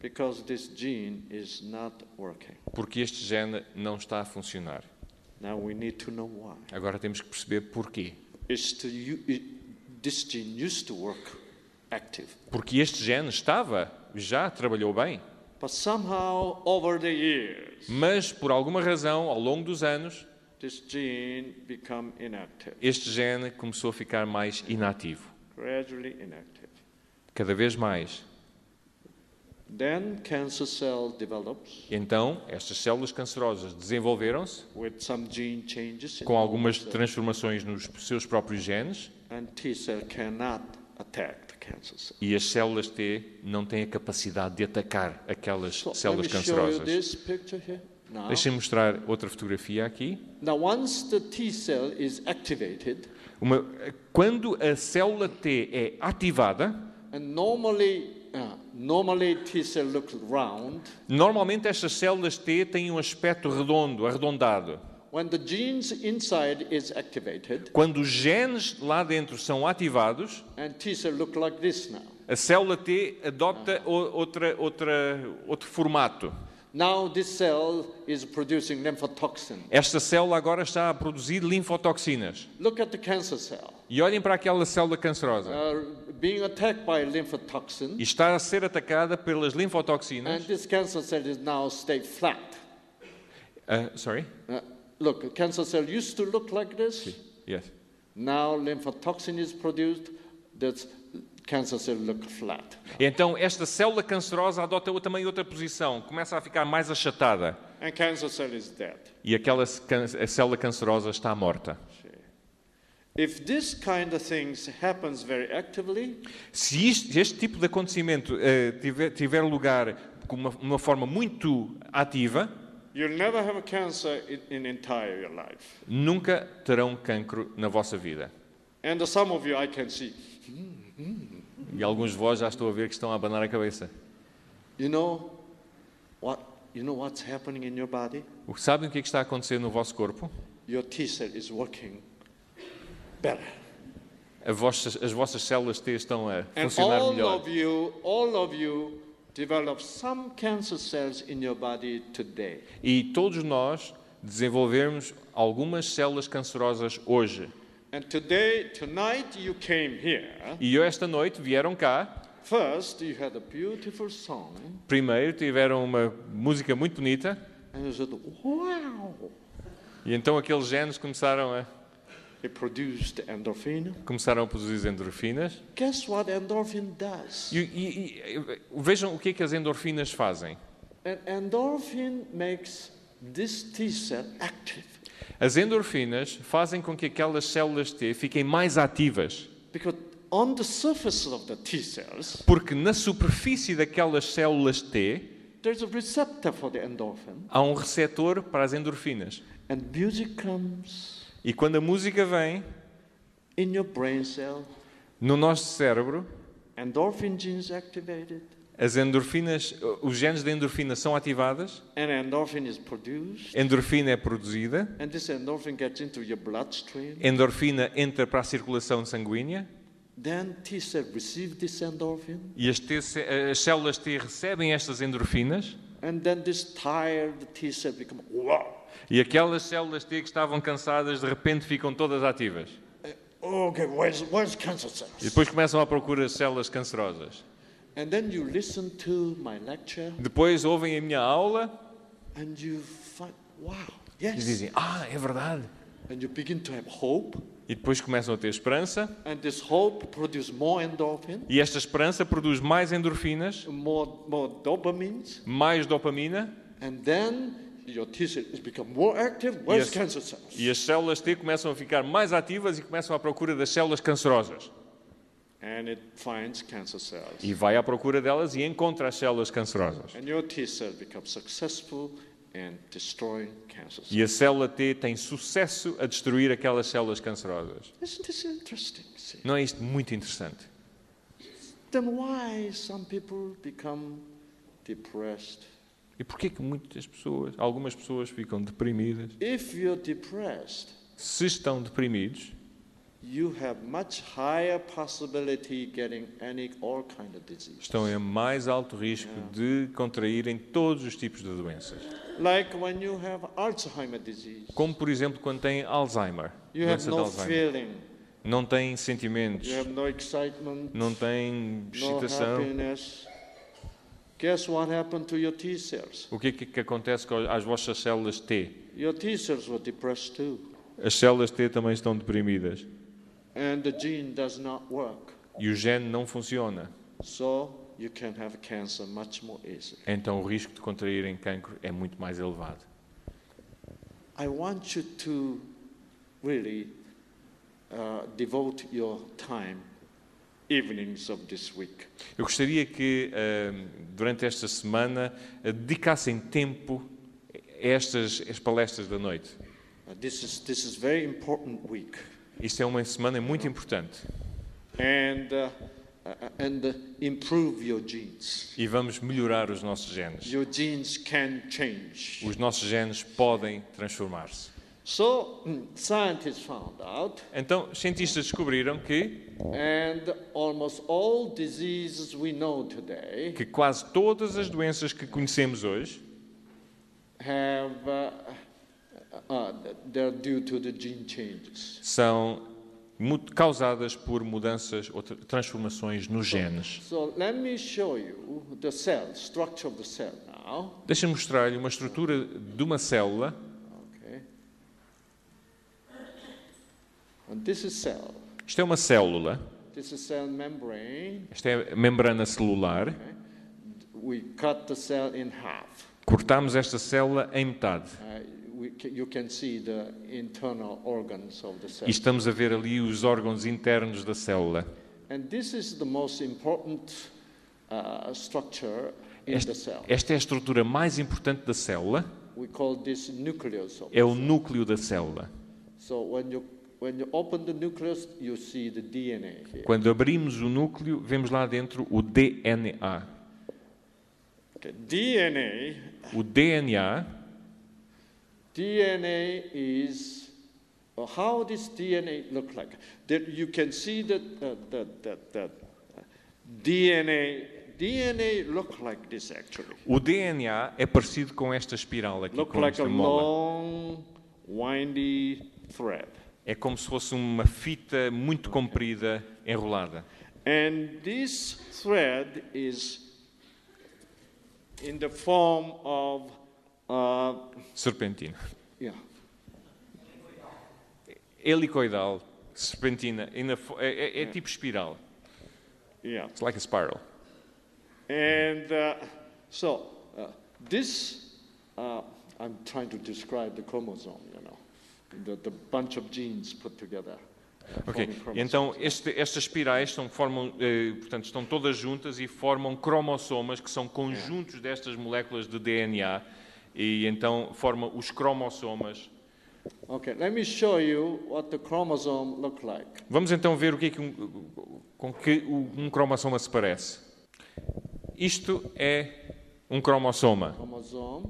Because this gene is not working. Porque este gene não está a funcionar. Now we need to know why. Agora temos que perceber porquê. To, it, this gene used to work active, Porque este gene estava, já trabalhou bem, but somehow over the years, mas por alguma razão, ao longo dos anos, this gene become inactive, este gene começou a ficar mais inativo. gradually inactive. Cada vez mais. Then cancer cell develops Então, estas células cancerosas desenvolveram-se com algumas transformações nos seus próprios genes and T cell cannot attack the cancer cell. e as células T não têm a capacidade de atacar aquelas células cancerosas. Deixem-me mostrar outra fotografia aqui. now once the T cell is activated, Uma- quando a célula T é ativada, and normally, uh, normalmente estas células T têm um aspecto redondo, arredondado. When the genes inside is activated, Quando os genes lá dentro são ativados, and T cell look like this now. a célula T adota o- outra, outra, outro formato. Now this cell is producing lymphotoxin. Esta célula agora está a produzir linfotoxinas. Look at the cancer cell. E olhem para aquela célula cancerosa. Uh, being attacked by lymphotoxin, E está a ser atacada pelas linfotoxinas. and this cancer cell is now stay flat. Ah, sorry? Uh, look, a cancer cell used to look like this. Yes. Now lymphotoxin is produced. That cancer cell look flat. Então, esta célula cancerosa adota também outra posição, começa a ficar mais achatada. And cancer cell is dead. E aquela célula cancerosa está morta. If this kind of things happens very actively, Se isto- este tipo de acontecimento eh, tiver, tiver lugar com uma, uma forma muito ativa, you'll never have cancer in, in entire your life. nunca terão cancro na vossa vida. And some of you I can see. E alguns de vós já estou a ver que estão a abanar a cabeça. You know what? You know what's happening in your body? O que sabem o que é que está a acontecer no vosso corpo? Your T cell is working better. A vossas- as vossas células T estão a And funcionar all melhor. of you, all of you develop some cancer cells in your body today. E todos nós desenvolvemos algumas células cancerosas hoje. And today, tonight you came here. E esta noite vieram cá. First, you had a beautiful song, Primeiro tiveram uma música muito bonita. and you said, "Wow!" E então aqueles genes começaram a, It produced endorphin. começaram a produzir endorfinas. Guess what endorphin does? E, e- e- vejam o que é que as endorfinas fazem. And endorphin makes this T cell active As endorfinas fazem com que aquelas células T fiquem mais ativas. because on the surface of the T cells, Porque na superfície daquelas células T there's a receptor for the endorphin, há um receptor para as endorfinas. and music comes E quando a música vem in your brain cell, no nosso cérebro, endorphin genes activated, as endorfinas, os genes da endorfina são ativadas, and endorphin is produced, endorfina é produzida, and this endorphin gets into your bloodstream. endorfina entra para a circulação sanguínea Then T cell receive this endorphin, e as, T, as células T recebem estas endorfinas and then this tired T cell become wow. e aquelas células T que estavam cansadas de repente ficam todas ativas. Okay, where's where's cancer E cells? depois começam à procura de células cancerosas. Depois ouvem a minha aula and you find wow, e dizem: Ah, é verdade. and you begin to have hope, E depois começam a ter esperança and this hope produce more endorphin, e esta esperança produz mais endorfinas, more more dopamines, mais dopamina and then your T cell is become more active. Where's Yes. cancer cells? e as células T começam a ficar mais ativas e começam à procura das células cancerosas. And it finds cancer cells. E vai à procura delas e encontra as células cancerosas. And your T cell becomes successful in destroying cancer cells. E a célula T tem sucesso a destruir aquelas células cancerosas. Isn't this interesting? See? Não é isto muito interessante? Then why some people become depressed? E porquê que muitas pessoas, algumas pessoas ficam deprimidas? If you're depressed, Se estão deprimidos, estão em mais alto risco de contraírem todos os tipos de doenças. Like when you have Alzheimer disease, Como, por exemplo, quando têm Alzheimer, you have de no Alzheimer. feeling, Não têm sentimentos, you have no excitement, não têm no excitação. happiness. Guess what happened to your T cells? O que é que, que acontece com as vossas células T? Your T cells were depressed too, As células T também estão deprimidas e o gene não funciona. So you can have cancer much more easily. Então o risco de contraírem cancro é muito mais elevado. I want you to really uh, devote your time evenings of this week. Eu gostaria que ahm, durante esta semana ah, dedicassem tempo a estas as palestras da noite. Uh, this is this is very important week, Isto é uma semana muito importante and uh, uh, and uh, improve your genes. e vamos melhorar os nossos genes. Your genes can change. Os nossos genes podem transformar-se. So mm, scientists found out, Então, cientistas descobriram que, and almost all diseases we know today que quase todas as doenças que conhecemos hoje have uh, são mu- causadas por mudanças ou tra- transformações nos genes. So. Deixa-me mostrar-lhe uma estrutura de uma célula. Okay. And this is cell. Isto é uma célula. This is cell membrane. Esta é a membrana celular. We cut the cell in half. Cortamos esta célula em metade. You can see the internal organs of the cell. E estamos a ver ali os órgãos internos da célula. And this is the most important uh, structure in the cell. Esta é a estrutura mais importante da célula, We call this nucleus. Of é o núcleo da célula. So when you when you open the nucleus, you see the DNA here. Quando abrimos o núcleo, vemos lá dentro o DNA. Okay. DNA O DNA, DNA is uh, how this DNA look like. That you can see that uh, that that that uh, DNA DNA look like this actually. o DNA é parecido com esta espiral aqui, Look com like a esta mola. long, windy thread. É como se fosse uma fita muito comprida, enrolada. And this thread is in the form of, uh, Serpentina. yeah, Helicoidal, serpentina, in a é, é- é tipo espiral. yeah. It's like a spiral. And uh, so uh, this, uh, I'm trying to describe the chromosome, you know, the, the bunch of genes put together. uh, Ok, então este- estas espirais são, formam, eh, portanto, estão todas juntas e formam cromossomas, que são conjuntos destas moléculas de DNA, e então formam os cromossomas. Okay, let me show you what the chromosome look like. Vamos então ver o que é que um, com que um cromossoma se parece. Isto é um cromossoma Chromosome,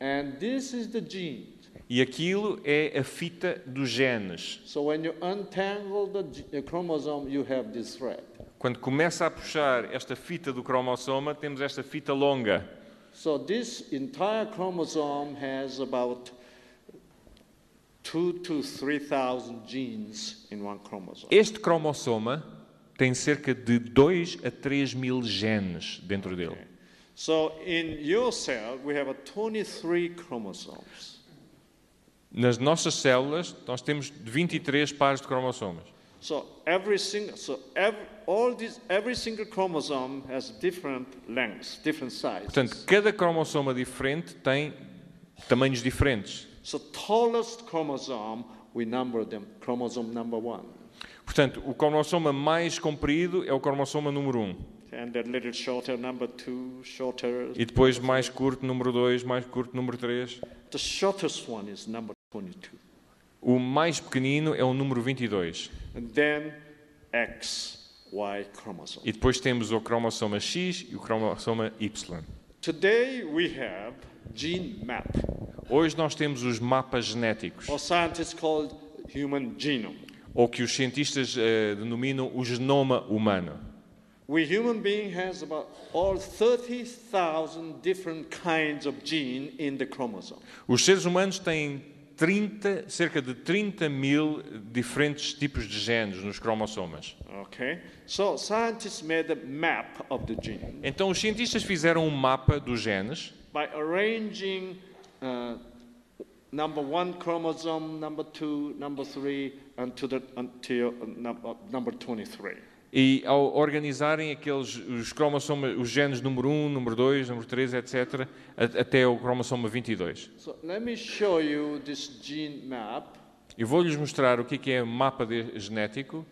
and this is the gene. e aquilo é a fita dos genes. So when you untangle the, g- the chromosome, you have this thread. Quando começa a puxar esta fita do cromossoma, temos esta fita longa. So this entire chromosome has about two to three thousand genes in one chromosome. Este cromossoma tem cerca de 2 a 3 mil genes dentro dele. So in your cell, we have a 23 chromosomes. Nas nossas células, nós temos 23 pares de cromossomas. So every single, so every, all this, every single chromosome has different lengths, different sizes. Portanto, cada cromossoma diferente tem tamanhos diferentes. So tallest chromosome, we number them chromosome number one. Portanto, o cromossoma mais comprido é o cromossoma número 1. And a little shorter, number two, shorter. E depois mais curto, número 2, mais curto, número 3. The shortest one is number 22. O mais pequenino é o número 22. And then X, Y chromosome. E depois temos o cromossoma X e o cromossoma Y. Today we have gene map, Hoje nós temos os mapas genéticos, or scientists called human genome. ou que os cientistas eh, denominam o genoma humano. We human being has about all 30,000 different kinds of gene in the chromosome. Os seres humanos têm 30, cerca de 30 mil diferentes tipos de genes nos cromossomas. Okay? So scientists made a map of the gene Então os cientistas fizeram um mapa dos genes by arranging uh, number one chromosome, number two, number three, until, the, until uh, number, number 23. E ao organizarem aqueles os cromossomas, os genes número 1, número 2, número 3, etc, até o cromossoma 22. So let me show you this gene map. Eu vou-lhes mostrar o que é que é mapa de- genético.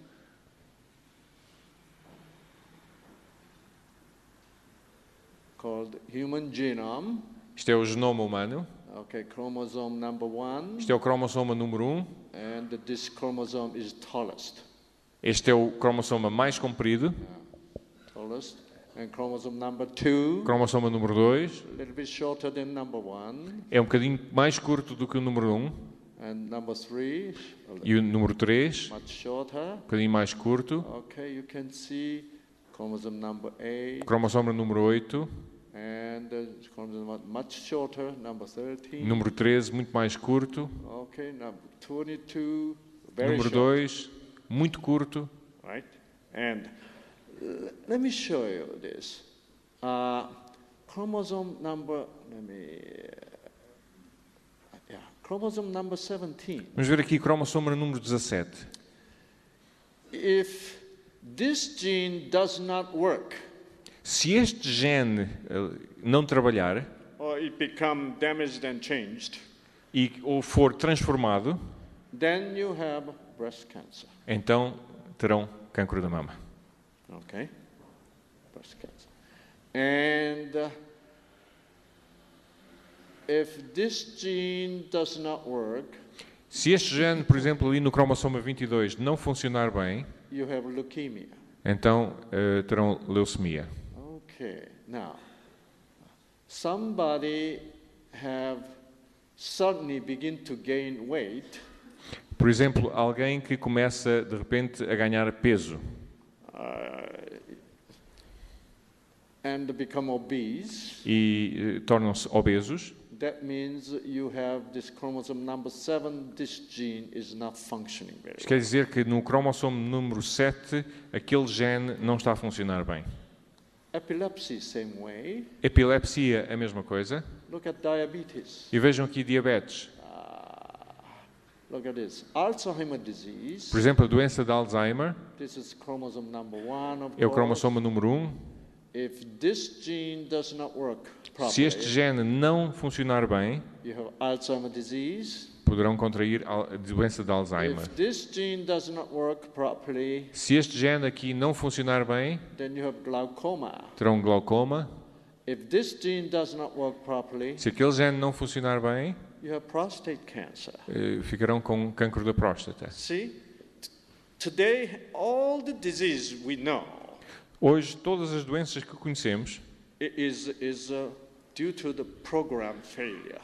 called human genome. Isto é o genoma humano. Okay, chromosome number one, Isto é o cromossoma número 1. and this chromosome is tallest, Este é o cromossoma mais comprido. Cromossoma número 2 a little bit shorter than number one, é um bocadinho mais curto do que o número 1. and number three, a little E o número 3, much shorter. um bocadinho mais curto. Okay, you can see chromosome number eight, Cromossoma número 8. and uh, chromosome much shorter, number 13. Número 13, muito mais curto. Okay, number 22, very Número short, 2, muito curto. right? And uh, let me show you this. Uh, chromosome number, let me, uh, yeah, chromosome number 17. Vamos ver aqui cromossomo número 17. If this gene does not work, Se este gene eh, não trabalhar or it become damaged and changed, e ou for transformado, then you have breast cancer. Então terão cancro da mama. Okay? Breast cancer. And uh, if this gene does not work, Se este gene, por exemplo, ali no cromossoma 22 não funcionar bem, you have leukemia. então eh, terão leucemia. Okay. Now, somebody have suddenly begin to gain weight Por exemplo, alguém que começa de repente a ganhar peso and become obese. e eh, tornam-se obesos, That means you have this chromosome number seven. This gene is not functioning very well. quer dizer que no cromossomo número 7 aquele gene não está a funcionar bem. Epilepsy, same way. Epilepsia, a mesma coisa. Look at diabetes. E vejam aqui diabetes. Look at this. Alzheimer disease. Por exemplo, a doença de Alzheimer This is chromosome number one, of é o course. cromossomo número 1. If this gene does not work Se properly, este gene não funcionar bem, poderão contrair a doença de Alzheimer. If this gene does not work properly, Se este gene aqui não funcionar bem, then you have glaucoma. terão glaucoma. If this gene does not work properly, Se aquele gene não funcionar bem, you have prostate cancer. eh, ficarão com cancro da próstata. See, today all the disease we know Hoje, todas as doenças que conhecemos is is uh, due to the program failure.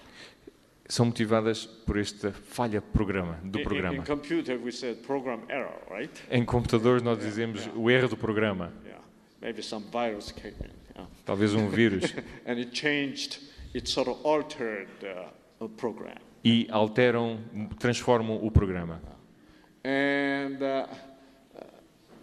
são motivadas por esta falha programa, do In- in, in programa. computer we said program error, right? Em computadores nós dizemos o erro do programa. Yeah, maybe some virus came in, yeah. Talvez um vírus. and it changed. It sort of altered uh. E alteram, transformam o programa. And uh, uh,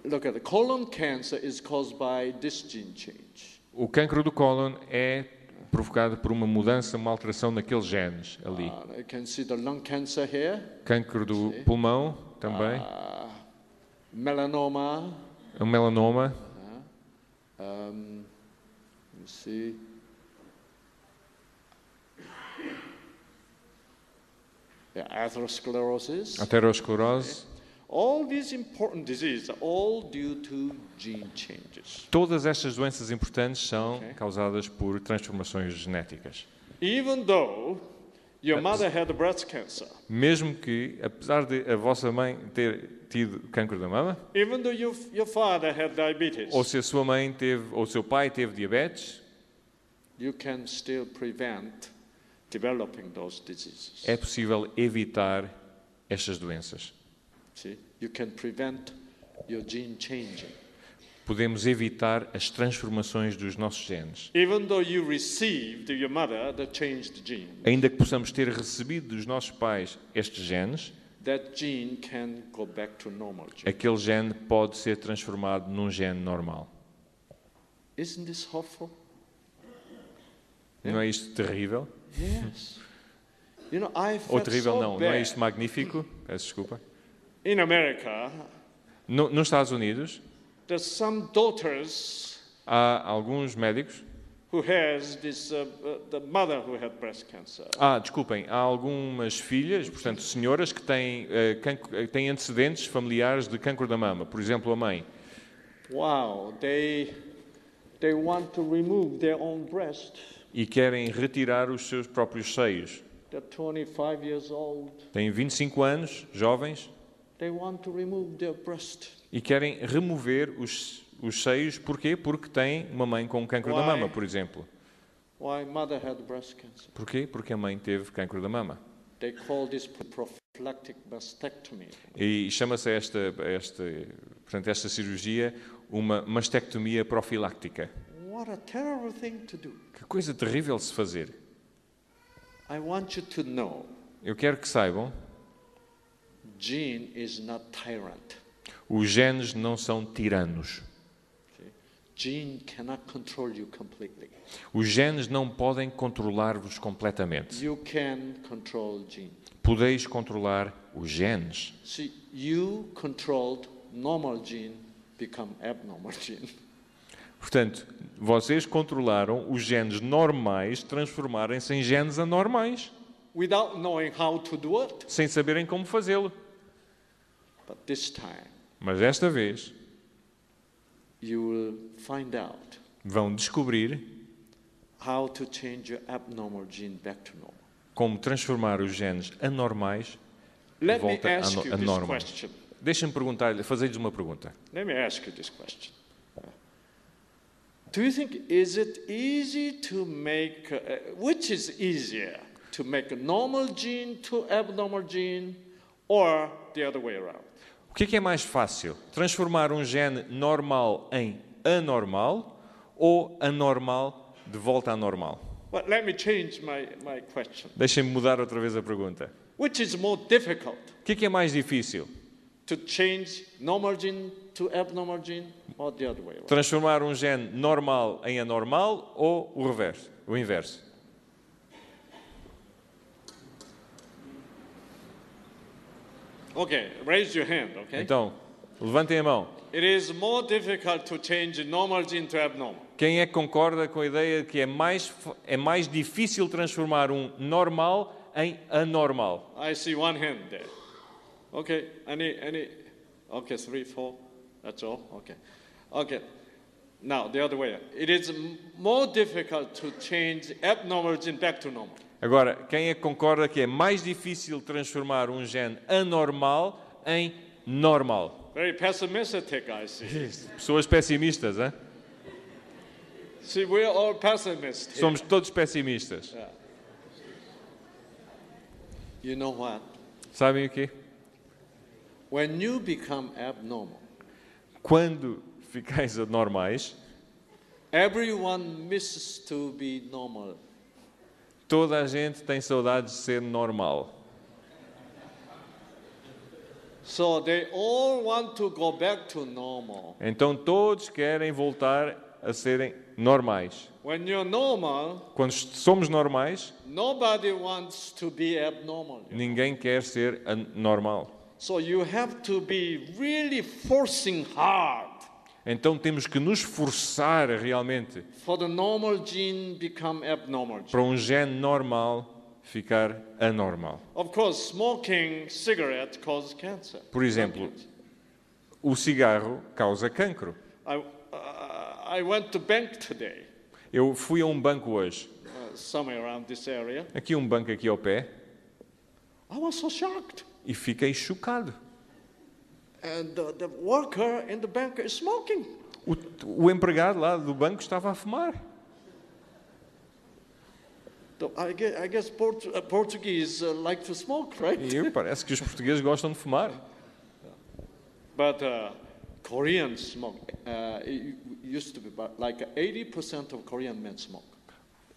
look at the colon cancer is caused by this gene change. O cancro do cólon é provocado por uma mudança, uma alteração naqueles genes ali. Uh, you can see the lung cancer here, Cancro do pulmão também, uh, melanoma. o melanoma, Um, let me see. Atherosclerosis. aterosclerose. All these important diseases are all due to gene changes. Todas estas doenças importantes são Ok. causadas por transformações genéticas. Even though your mother had breast cancer, Mesmo que, apesar de a vossa mãe ter tido cancro da mama, even though your, your father had diabetes, ou se a sua mãe teve, ou o seu pai teve diabetes, you can still prevent. É possível evitar estas doenças. See, you can prevent your gene changing. Podemos evitar as transformações dos nossos genes. Even though you received your mother the changed gene, Ainda que possamos ter recebido dos nossos pais estes genes, aquele gene pode ser transformado num gene normal. Isn't this hopeful? Não é isto terrível? Yes. You know, I felt terrível so não, não é bad. isto magnífico? Peço desculpa. In America, No, nos Estados Unidos, there's some daughters há alguns médicos. who has this, uh, uh, the mother who had breast cancer. Ah, desculpem, há algumas filhas, portanto, senhoras que têm, eh, têm antecedentes familiares de cancro da mama. Por exemplo, a mãe. Wow, they, they want to remove their own breast. E querem retirar os seus próprios seios. They're 25 years old. Têm 25 anos, jovens, They want to remove their breast. e querem remover os, os seios. Porquê? Porque têm uma mãe com cancro da mama, por exemplo. Why mother had breast cancer? Porquê? Porque a mãe teve cancro da mama. They call this prophylactic mastectomy. E chama-se esta, esta, portanto, esta cirurgia uma mastectomia profiláctica. What a terrible thing to do. Que coisa terrível de se fazer. I want you to know Eu quero que saibam, gene is not tyrant. os genes não são tiranos. Gene cannot control you completely. Os genes não podem controlar-vos completamente. You can control gene. Podeis controlar os genes. See, you controlled normal gene become abnormal gene. Portanto, vocês controlaram os genes normais transformarem-se em genes anormais. sem saberem como fazê-lo. Mas desta vez you will find out vão descobrir how to change your abnormal gene back to normal. como transformar os genes anormais de volta à a. Deixem-me perguntar-lhe, fazer-lhes uma pergunta. Let me ask you this question. Do you think is it easy to make uh, which is easier to make a normal gene to abnormal gene or the other way around? O que é que é mais fácil? Transformar um gene normal em anormal ou anormal de volta a normal? But let me change my, my question. Deixem-me mudar outra vez a pergunta. Which is more difficult O que é que é mais difícil? to change normal gene to abnormal gene or the other way around? Transformar um gene normal em anormal ou o reverso, o inverso? Okay, raise your hand, okay? Então, levantem a mão. It is more difficult to change normal gene to abnormal. Quem é que concorda com a ideia de que é mais, é mais difícil transformar um normal em anormal? I see one hand there. Okay, any, any, okay, three, four, that's all, okay. Okay, now the other way. It is more difficult to change abnormal gene back to normal. Agora, quem é que concorda que é mais difícil transformar um gene anormal em normal? Very pessimistic, I see. Pessoas pessimistas, hein? see, we're all pessimists. here. Somos todos pessimistas. You know what? Sabem o quê? When you become abnormal, Quando ficais anormais, everyone misses to be normal. toda a gente tem saudades de ser normal. So they all want to go back to normal. Então todos querem voltar a serem normais. When you're normal, Quando somos normais, nobody wants to be abnormal. ninguém quer ser anormal. So you have to be really forcing hard Então temos que nos forçar realmente for the normal gene become abnormal. Gene. para um gene normal ficar anormal. Of course, smoking cigarette causes cancer. Por exemplo, o cigarro causa cancro. I, uh, I went to bank today, Eu fui a um banco hoje, uh, somewhere around this area. aqui um banco aqui ao pé, I was so shocked. E fiquei chocado. And the, the worker in the bank is smoking. O, o empregado lá do banco estava a fumar. So I guess, I guess Port, uh, Portuguese uh, like to smoke, right? E eu, parece que os portugueses gostam de fumar. But uh, Koreans smoke. Uh, used to be like 80% of Korean men smoke.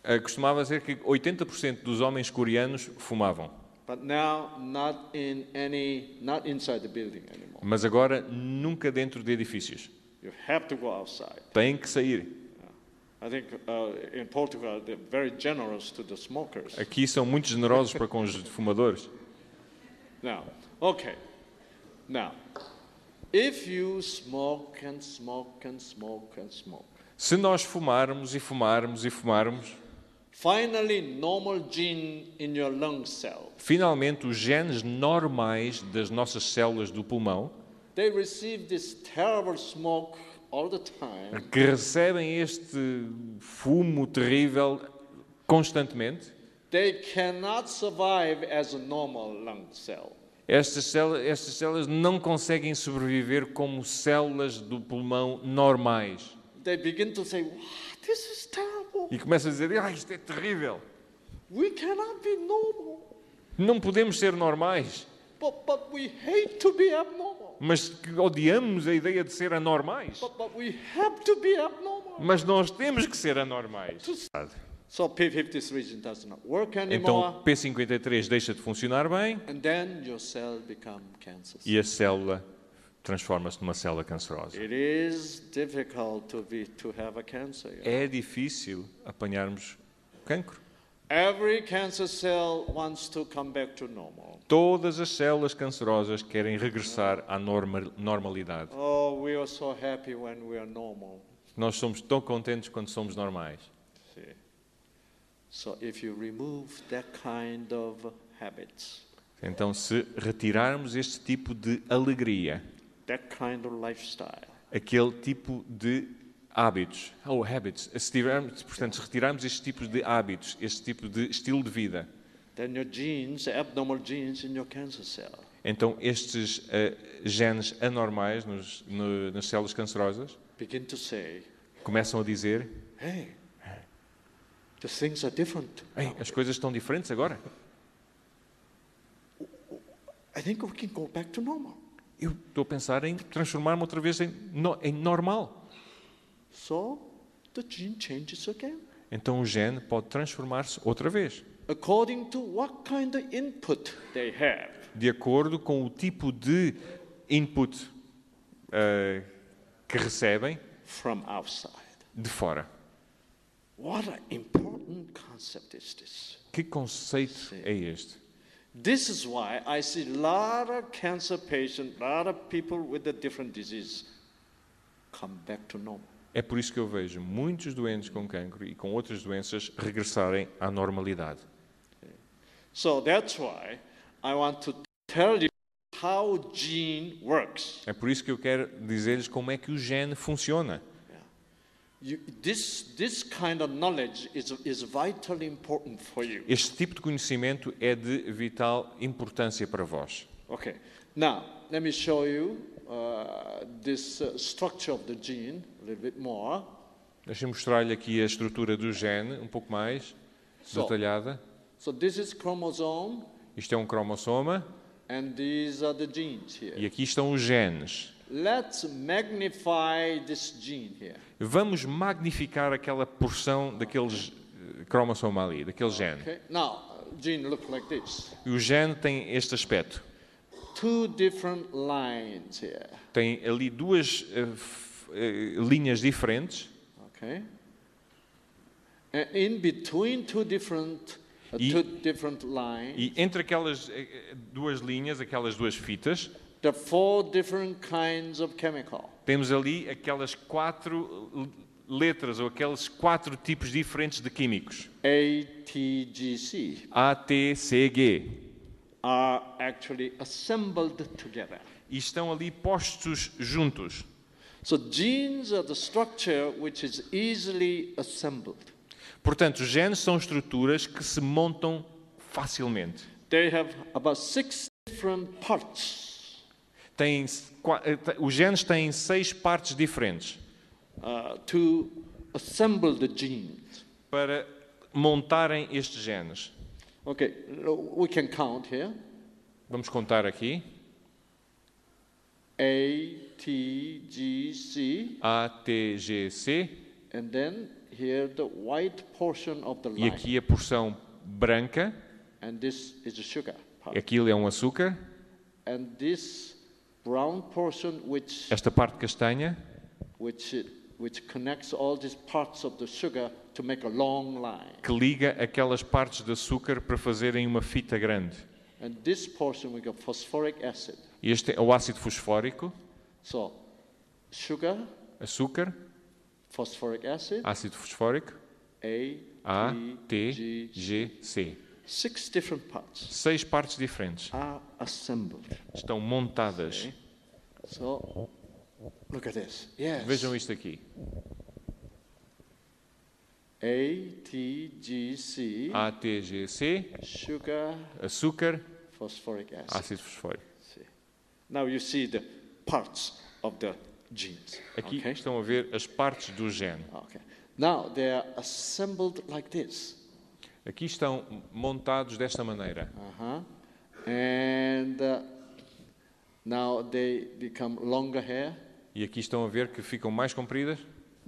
Eh, Costumava ser que 80% dos homens coreanos fumavam. But now, not in any, not inside the building anymore. Mas agora nunca dentro de edifícios. You have to go outside. Têm que sair. I think in Portugal they're very generous to the smokers. Aqui são muito generosos para com os fumadores. Now, okay. Now, if you smoke and smoke and smoke and smoke, Se nós fumarmos e fumarmos e fumarmos, finalmente os genes normais das nossas células do pulmão, they receive this terrible smoke all the time. que recebem este fumo terrível constantemente, They cannot survive as a normal lung cell. estas células, estas células não conseguem sobreviver como células do pulmão normais. They begin to say, "Wow, this is terrible. E começam a dizer, ah, isto é terrível. We cannot be normal. Não podemos ser normais, But, but we hate to be abnormal. mas que odiamos a ideia de ser anormais. But, but we have to be abnormal. Mas nós temos que ser anormais. So P53 gene does not work anymore, Então P53 deixa de funcionar bem and then your cell become cancer. e a célula transforma-se numa célula cancerosa. It is difficult to be to have a cancer. know. É difícil apanharmos cancro. Every cancer cell wants to come back to normal. Todas as células cancerosas querem regressar à norma- normalidade. Oh, we are so happy when we are normal. Nós somos tão contentes quando somos normais. See. So if you remove that kind of habits, Então, se retirarmos este tipo de alegria, kind of lifestyle, aquele tipo de hábitos, ou habits, se, tivermos, portanto, se retirarmos este tipo de hábitos, este tipo de estilo de vida, then your genes, abnormal genes in your cancer cell, então estes eh, genes anormais nos, no- nas células cancerosas begin to say, começam a dizer: hey, the things are different. Ei, as coisas estão diferentes agora. I think we can go back to normal. Eu estou a pensar em transformar-me outra vez em, no- em normal. So the gene changes again. Então o gene pode transformar-se outra vez, According to what kind of input they have. de acordo com o tipo de input eh, que recebem from outside. de fora. What an important concept is this. Que conceito é este? This is why I see a lot of cancer patients, a lot of people with a different disease come back to normal. É por isso que eu vejo muitos doentes com cancro e com outras doenças regressarem à normalidade. So that's why I want to tell you how gene works. É por isso que eu quero dizer-lhes como é que o gene funciona. Este tipo de conhecimento é de vital importância para vós. Okay. Now, let me show you uh, this uh, structure of the gene a little bit more. Deixa-me mostrar-lhe aqui a estrutura do gene, um pouco mais So- detalhada. So this is chromosome, Isto é um cromossoma and these are the genes here. e aqui estão os genes. Let's magnify this gene here. Vamos magnificar aquela porção daqueles eh, cromossoma ali, daquele gene. Okay. Now, uh, gene look like this. E o gene tem este aspecto. Two different lines here. Tem ali duas f- eh, linhas diferentes Okay. And in between two different, uh, E- two different lines, e entre aquelas duas linhas, aquelas duas fitas, are four different kinds of chemical. temos ali aquelas quatro letras ou aqueles quatro tipos diferentes de químicos. ATGC A, T, C, G. are actually assembled together. E estão ali postos juntos. So genes are the structure which is easily assembled. Portanto, os genes são estruturas que se montam facilmente. They have about six different parts Eh, os genes têm seis partes diferentes uh, to assemble the genes. para montarem estes genes. Okay, we can count here. Vamos contar aqui. A, T, G, C, A, T, G, C. and then here the white portion of the E line. aqui a porção branca. And this is the sugar part. Aquilo é um açúcar. And this Esta parte castanha which it, which connects all these parts of the sugar to make a long line. que liga aquelas partes de açúcar para fazerem uma fita grande. And this portion we got phosphoric acid. Este é o ácido fosfórico, So sugar, açúcar, phosphoric acid, ácido fosfórico, A, T, G, C. six different parts Seis partes diferentes are assembled. estão montadas. Okay. So look at this. Yes. Vejam isto aqui. A, T, G, C, A, T, G, C, sugar, açúcar, phosphoric acid. ácido fosfórico. See. Now you see the parts of the genes. Aqui Okay. estão a ver as partes do gene. Okay. Now they are assembled like this. Aqui estão montados desta maneira. Uh-huh. And uh, now they become longer hair. E aqui estão a ver que ficam mais compridas.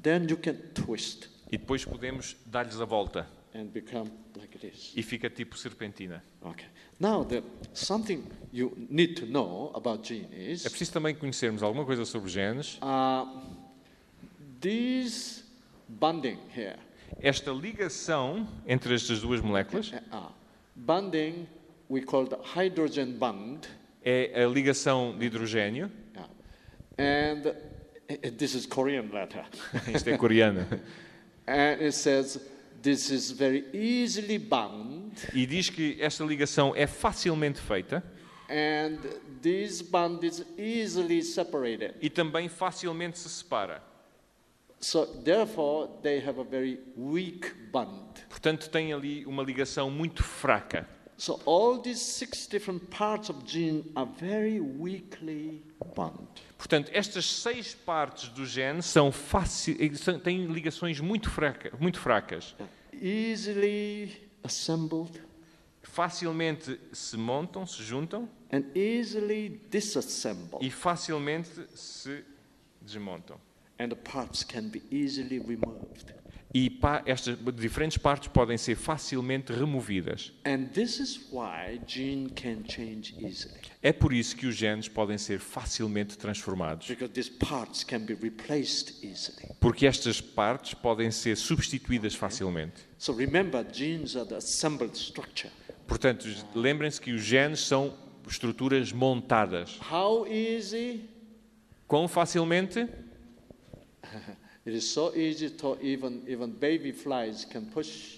Then you can twist E depois podemos dar-lhes a volta. and become like this. E fica tipo serpentina. Okay. Now the something you need to know about gene É is preciso também conhecermos alguma coisa sobre genes. uh, these bonding here. Esta ligação entre estas duas moléculas Uh, bonding we call the hydrogen bond. é a ligação de hidrogênio. And uh, this is Korean letter. Isto é coreano. And it says this is very easily bound, E diz que esta ligação é facilmente feita and this bond is easily separated. e também facilmente se separa. So therefore, they have a very weak bond. Portanto, tem ali uma ligação muito fraca. So all these six different parts of gene are very weakly bound. Portanto, estas seis partes do gene são fácil, são- têm ligações muito, fraca, muito fracas. Easily assembled Facilmente se montam, se juntam and easily disassembled. e facilmente se desmontam. And the parts can be easily removed. E estas diferentes partes podem ser facilmente removidas. And this is why gene can change easily. É por isso que os genes podem ser facilmente transformados. Because these parts can be replaced easily. Porque estas partes podem ser substituídas facilmente. So remember, genes are the assembled structure. Portanto, lembrem-se que os genes são estruturas montadas. How easy? Quão facilmente?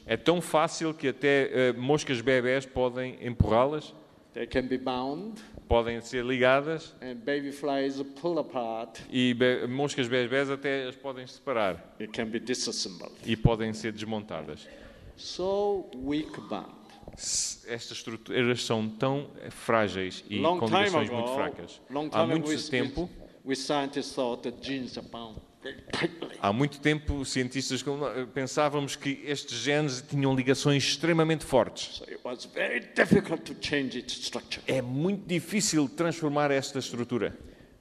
É tão fácil que até eh, moscas bebés podem empurrá-las, They can be bound, podem ser ligadas and baby flies pull apart. e be- moscas bebés até as podem separar It can be disassembled. e podem ser desmontadas. So weak Estas estruturas são tão frágeis e long com ligações muito fracas. long Há muito tempo, we, we há muito tempo, cientistas nós, pensávamos que estes genes tinham ligações extremamente fortes. É muito difícil transformar esta estrutura.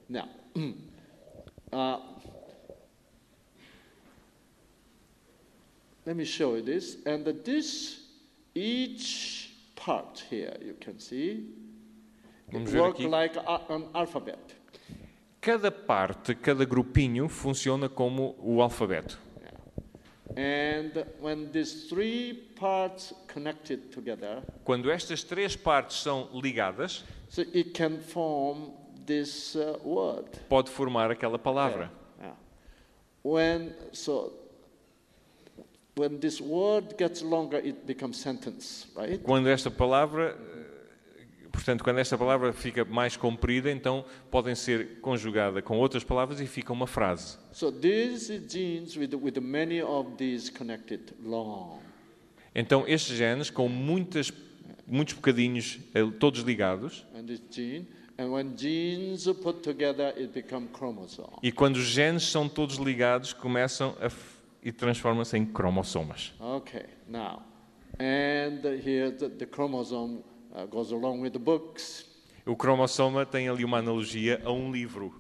Now, uh, let me show you this. And this, each part here, you can see, it ver work aqui. like an alphabet. Cada parte, cada grupinho funciona como o alfabeto. And when these three parts connected together, Quando estas três partes são ligadas, so it can form this uh, word. pode formar aquela palavra. Yeah. When so when this word gets longer, it becomes sentence, right? Quando esta palavra, portanto, quando esta palavra fica mais comprida, então podem ser conjugada com outras palavras e fica uma frase. So these genes with with many of these connected long. Então estes genes com muitas muitos bocadinhos eh, todos ligados gene, and when genes are put together, it become chromosome. e quando os genes são todos ligados começam a e transformam-se em cromossomas. Okay, now, and here the, the chromosome uh, goes along with the books. O cromossoma tem ali uma analogia a um livro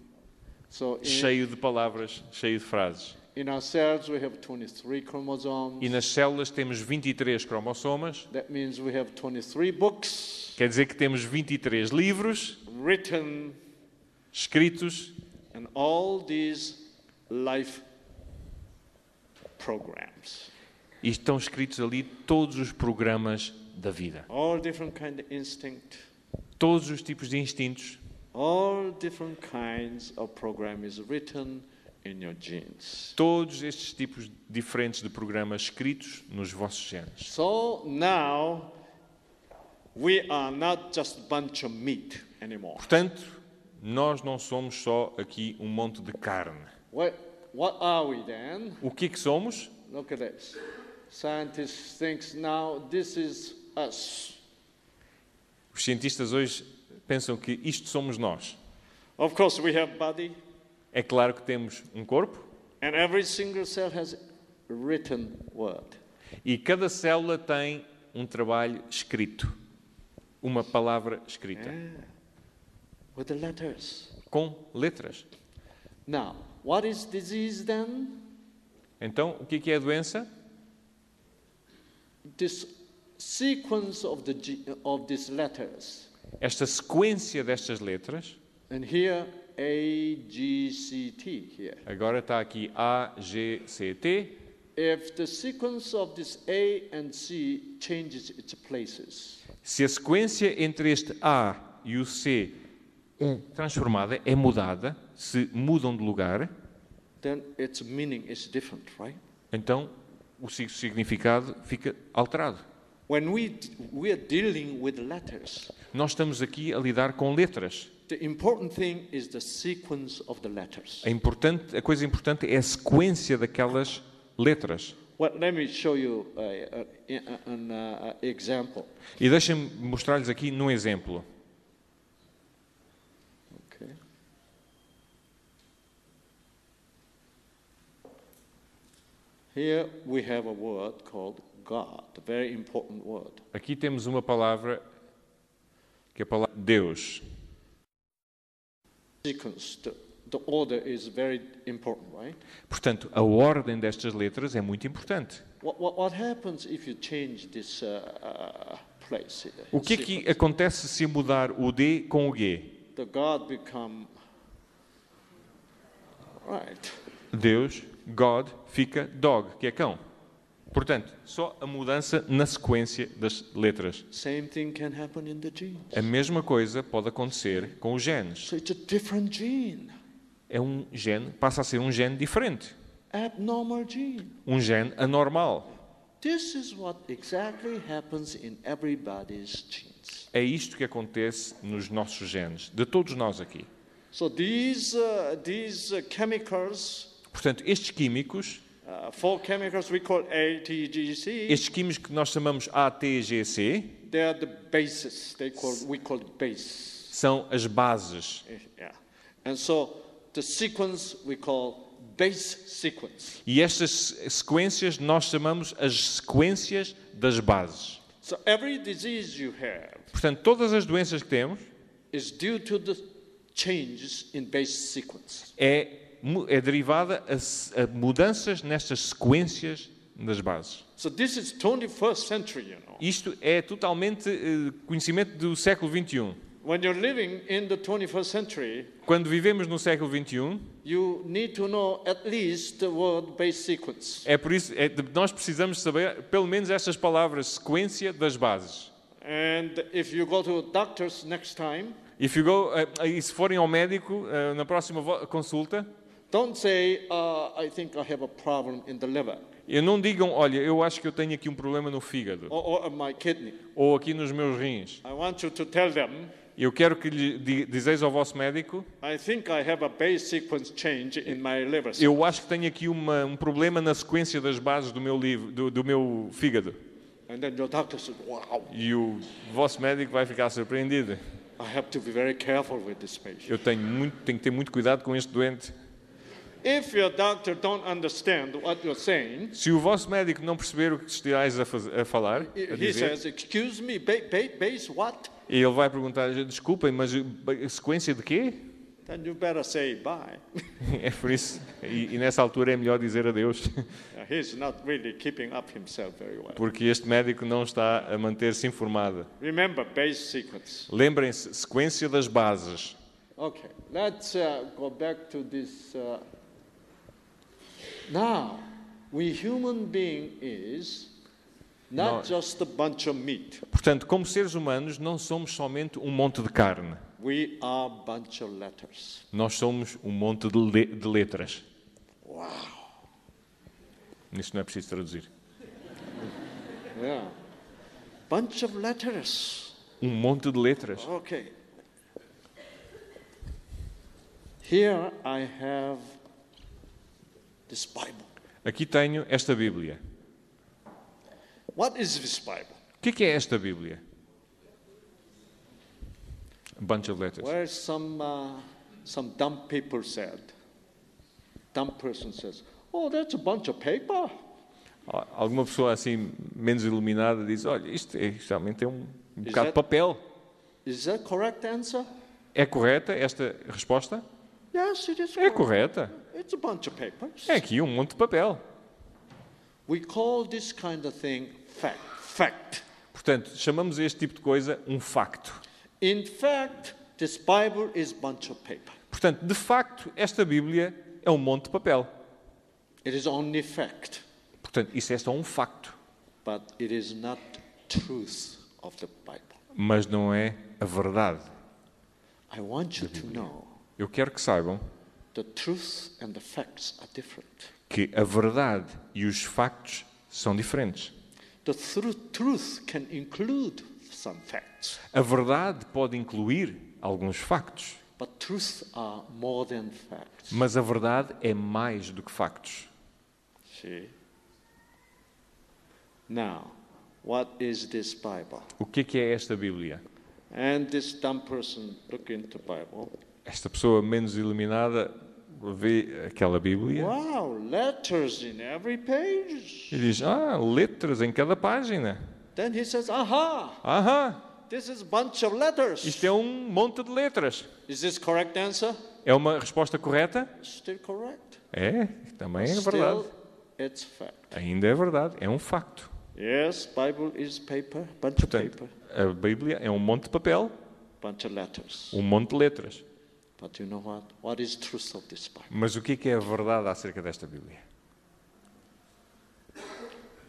So in, cheio de palavras, cheio de frases. in our cells, we have 23 chromosomes. E nas células temos 23 cromossomas, That means we have 23 books quer dizer que temos 23 livros written escritos and all these life programs. e estão escritos ali todos os programas da vida. All different kind of instinct, Todos os tipos de instintos, all different kinds of program is written in your genes. todos estes tipos diferentes de programas escritos nos vossos genes. So now we are not just a bunch of meat anymore. Portanto, nós não somos só aqui um monte de carne. What, what are we then? O que é que somos? Look at this. Scientists think now this is us. Os cientistas hoje pensam que isto somos nós. Of course, we have body, É claro que temos um corpo and every single cell has written word. e cada célula tem um trabalho escrito, uma palavra escrita, with the letters. com letras. Now, what is disease then? Então, o que é é a doença? This sequence of the of these letters, Esta sequência destas letras, and here A G C T here. agora está aqui A, G, C, T. If the sequence of this A and C changes its places, Se a sequência entre este A e o C é transformada, é mudada, se mudam de lugar, then its meaning is different, right? então o sig- significado fica alterado. When we, we are dealing with letters, Nós estamos aqui a lidar com letras. the important thing is the sequence of the letters. A, importante, a coisa importante é a sequência daquelas letras. Well, let me show you uh, uh, an uh, example. E deixem-me mostrar-lhes aqui num exemplo. Okay. Here we have a word called God, a very important word. Aqui temos uma palavra que é a palavra Deus. Sequence, the, the order is very important, right? Portanto, a ordem destas letras é muito importante. What, what, what happens if you change this uh, uh, place? here, O que é que acontece se mudar o D com o G? The God become right. Deus, God, fica dog, que é cão. Portanto, só a mudança na sequência das letras. A mesma coisa pode acontecer com os genes. So it's a different gene, É um gene, passa a ser um gene diferente. Um gene anormal. This is what exactly happens in everybody's genes. É isto que acontece nos nossos genes, de todos nós aqui. So these uh, these uh, chemicals, Portanto, estes químicos, uh, four chemicals we call ATGC, estes químicos que nós chamamos ATGC, they are the bases. They call we call base. são as bases. Yeah. And so the sequence we call base sequence. E estas sequências nós chamamos as sequências das bases. So every disease you have Portanto, todas as doenças que temos is due to the changes in base sequence. é, é derivada a, a mudanças nestas sequências das bases. So this is 21st century, you know. Isto é totalmente eh, conhecimento do século XXI. When you're living in the 21st century, Quando vivemos no século XXI, you need to know at least the word base sequence. é por isso é, nós precisamos saber pelo menos estas palavras, sequência das bases. And if you go to doctors next time, If you go, eh, e se forem ao médico eh, na próxima consulta, don't say, uh, I think I have a problem in the liver e não digam, olha, eu acho que eu tenho aqui um problema no fígado or, or my kidney. ou aqui nos meus rins. I want you to tell them, Eu quero que lhe di- dizeis ao vosso médico, I think I have a base sequence change in my liver. cell." eu acho que tenho aqui uma- um problema na sequência das bases do meu, livro, do, do meu fígado. And then your doctor says, wow, E o vosso médico vai ficar surpreendido. I have to be very careful with this patient. Eu tenho, muito, tenho que ter muito cuidado com este doente. Saying, Se o vosso médico não perceber o que estáis a, a falar, a he dizer, says, excuse me, ba- ba- base what? e ele vai perguntar, desculpem, mas sequência de quê? Then you better say bye. É por isso, e, e nessa altura é melhor dizer adeus, He's not really keeping up himself very well. porque este médico não está a manter-se informado. Remember base sequence. Lembrem-se, sequência das bases. Okay, let's uh, go back to this. Uh, now, we human being is not No. just a bunch of meat. Portanto, como seres humanos, não somos somente um monte de carne. We are a bunch of letters. Nós somos um monte de, le- de letras. Wow. Isto não é preciso traduzir. Yeah. Bunch of letters. Um monte de letras. Okay. Here I have this Bible. Aqui tenho esta Bíblia. What is this Bible? O que é, que é esta Bíblia? A bunch of letters. Where some uh, some dumb people said, dumb person says, "Oh, that's a bunch of paper." Al- Alguma pessoa assim menos iluminada diz: Olha, isto, é, realmente é um, um bocado de papel. Is that correct answer? É correta esta resposta? Yes, it is. É correct. correta. It's a bunch of papers. É aqui um monte de papel. We call this kind of thing fact. Fact. Portanto, chamamos este tipo de coisa um facto. In fact, this Bible is a bunch of paper. Portanto, de facto, esta Bíblia é um monte de papel. It is only fact, Portanto, isso é só um facto, but it is not truth of the Bible. mas não é a verdade. I want you to know Eu quero que saibam the truth and the facts are different. que a verdade e os factos são diferentes. The truth, truth can include some facts, A verdade pode incluir alguns factos, but truths are more than facts. mas a verdade é mais do que factos. See? Now, what is this Bible? O que é que é esta Bíblia? And this dumb person look into Bible. Esta pessoa menos iluminada vê aquela Bíblia Wow, letters in every page. e diz: Ah, letras em cada página. Then he says, "Aha, Aham, this is bunch of letters." isto é um monte de letras. Is this correct answer? É uma resposta correta? Still correct. É, também é verdade. Still, it's fact. Ainda é verdade, é um facto. Yes, Bible is paper, bunch Portanto, of paper, a Bíblia é um monte de papel, bunch of letters. um monte de letras. But you know what? What is truth of this Bible? Mas o que é que é a verdade acerca desta Bíblia?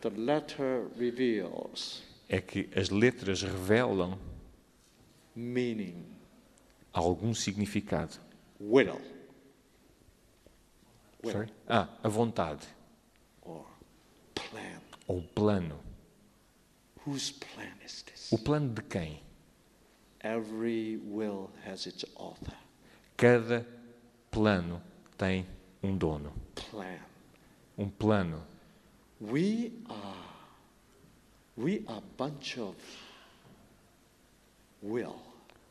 The letter reveals É que as letras revelam meaning, algum significado. will, will, Sorry? Ah, a vontade or plan. ou plano. Whose plan is this? O plano de quem? Every will has its author. Cada plano tem um dono. Plan. Um plano. We are, we are bunch of will,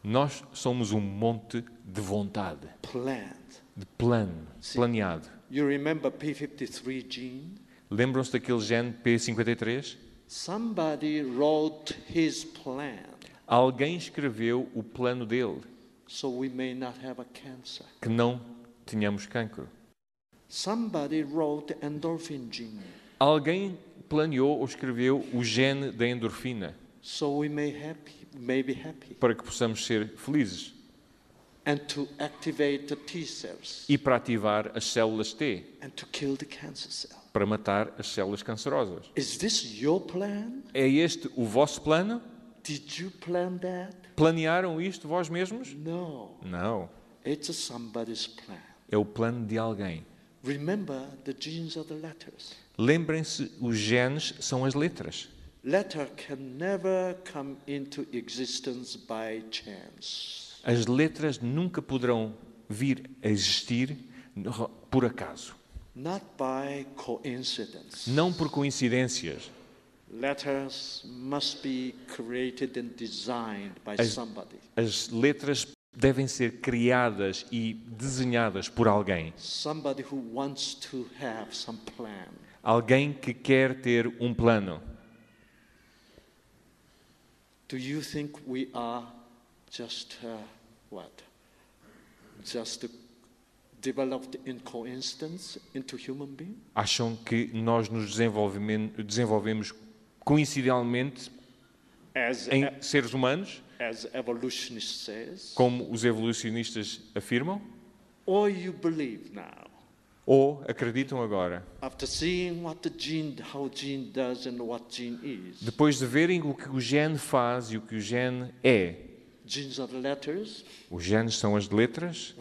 Nós somos um monte de vontade, planned. de plano, planeado. You remember P53 gene? Lembram-se daquele gene P53? Somebody wrote his plan Alguém escreveu o plano dele, so we may not have a cancer. que não tenhamos cancro. Somebody wrote the endorphin gene Alguém planeou ou escreveu o gene da endorfina so we may happy, may be happy para que possamos ser felizes and to activate the T cells e para ativar as células T, and to kill the cancer cell. para matar as células cancerosas. Is this your plan? É este o vosso plano? Did you plan that? Planearam isto vós mesmos? No, Não. it's somebody's plan. É o plano de alguém. Remember the genes of the letters. Lembrem-se, os genes são as letras. Letter can never come into existence by chance. As letras nunca poderão vir a existir por acaso. Not by coincidence. Não por coincidências. As- somebody. As letras devem ser criadas e desenhadas por alguém. Somebody who wants to have some plan. Alguém que quer ter um plano. Do you think we are just uh, what? Just developed in coincidence into human being? Acham que nós nos desenvolvemos coincidentalmente As, em seres humanos, como os evolucionistas afirmam? Ou acreditam agora, depois de verem o que o gene faz e o que o gene é? Os genes são as letras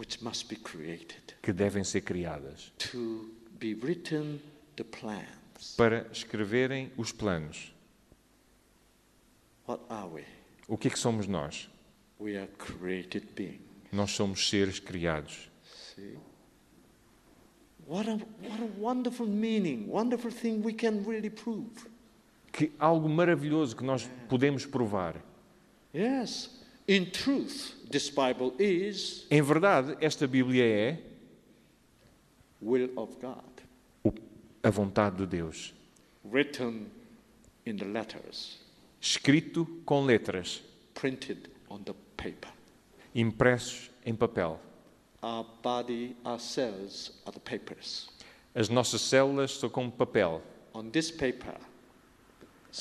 que devem ser criadas para escreverem os planos. What are we? O que é que somos nós? We are created beings. Nós somos seres criados. See? What a, what a wonderful meaning, wonderful thing we can really prove. Que algo maravilhoso que nós podemos provar. Yes, in truth, this Bible is Em verdade, esta Bíblia é will of God, o- a vontade de Deus, written in the letters, escrito com letras, printed on the paper. impressos em papel. Our body, our cells are the papers. As nossas células são como papel. On this paper,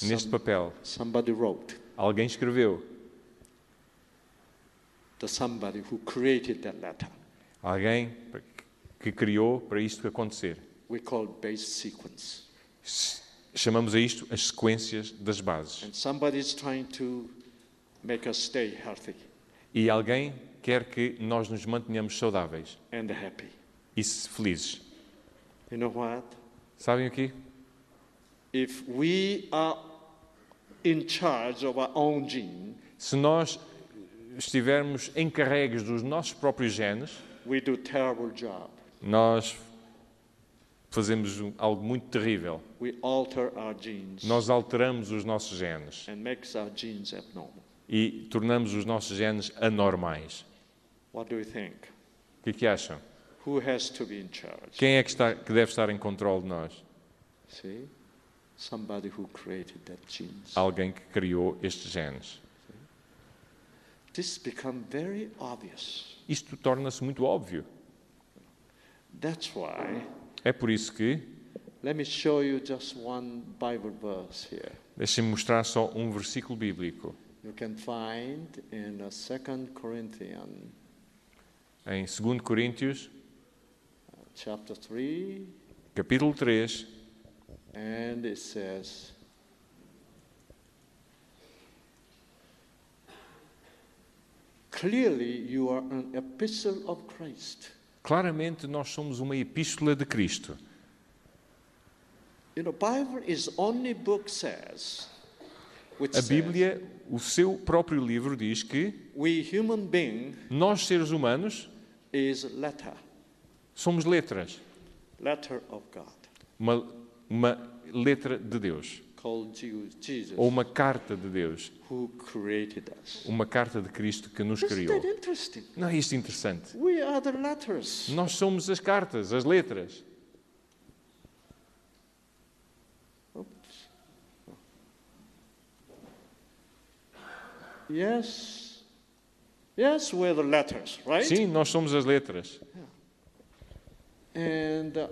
Neste some- papel, somebody wrote, alguém escreveu. the somebody who created that letter. Alguém que criou para isto acontecer. We call base sequence. Chamamos a isto as sequências das bases. E alguém quer que nós nos mantenhamos saudáveis e felizes. You know what? Sabem o quê? if we are in charge of our own gene, Se nós estivermos encarregues dos nossos próprios genes, we do terrible job. nós fazemos algo muito terrível. We alter our genes Nós alteramos os nossos genes and makes our genes abnormal. e tornamos os nossos genes anormais. What do you think? O que é que acham? Who has to be in charge? Quem é que, está, que deve estar em controle de nós? See? Somebody who created that genes. Alguém que criou estes genes. This become very obvious. Isto torna-se muito óbvio. That's why É por isso que, let me show you just one Bible verse here. deixem-me mostrar só um versículo bíblico. You can find in uh, 2 Corinthians Em 2 Coríntios, chapter 3 capítulo 3, and it says Clearly you are an epistle of Christ. Claramente nós somos uma epístola de Cristo. A Bíblia, o seu próprio livro, diz que nós, seres humanos, somos letras. Uma, uma letra de Deus. Ou uma carta de Deus. Uma carta de Cristo que nos criou. Não é isto interessante? Nós somos as cartas, as letras. Yes. Yes, we're the letters, right? Sim, nós somos as letras. And uh,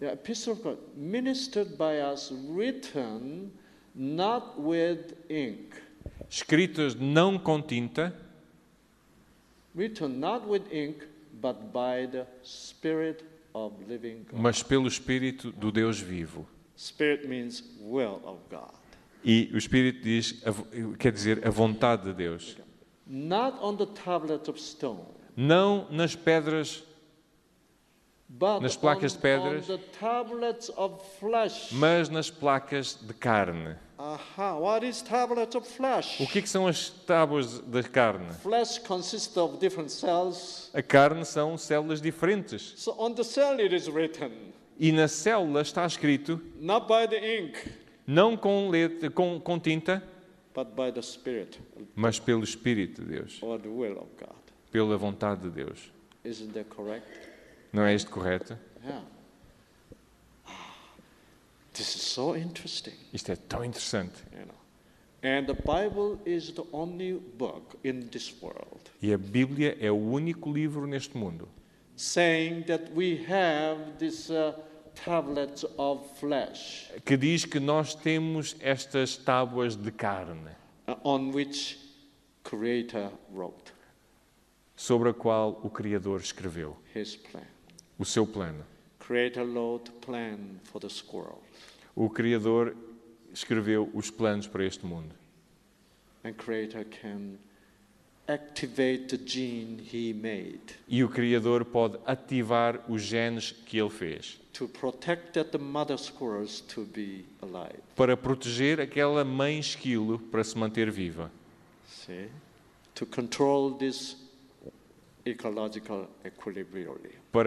the epistle of God, ministered by us, written not with ink, Escritas não com tinta, written not with ink, but by the Spirit of living God. mas pelo Espírito do Deus vivo. Spirit means will of God. E o Espírito diz, quer dizer, a vontade de Deus. Not on the tablet of stone, Não nas pedras, Nas placas de pedras. mas nas placas de carne. O que, é que são as tábuas da carne? A carne são células diferentes. E na célula está escrito, não com, letra, com, com tinta, mas pelo Espírito de Deus, pela vontade de Deus. Isn't that correct? Não é isto correto? Yeah. This is so interesting, Isto é tão interessante. you know. And the Bible is the only book in this world E a Bíblia é o único livro neste mundo saying that we have these uh, tablets of flesh que diz que nós temos estas tábuas de carne uh, on which Creator wrote sobre a qual o Criador escreveu his plan. O seu plano. O Criador escreveu os planos para este mundo. E o Criador pode ativar os genes que ele fez para proteger aquela mãe esquilo para se manter viva, para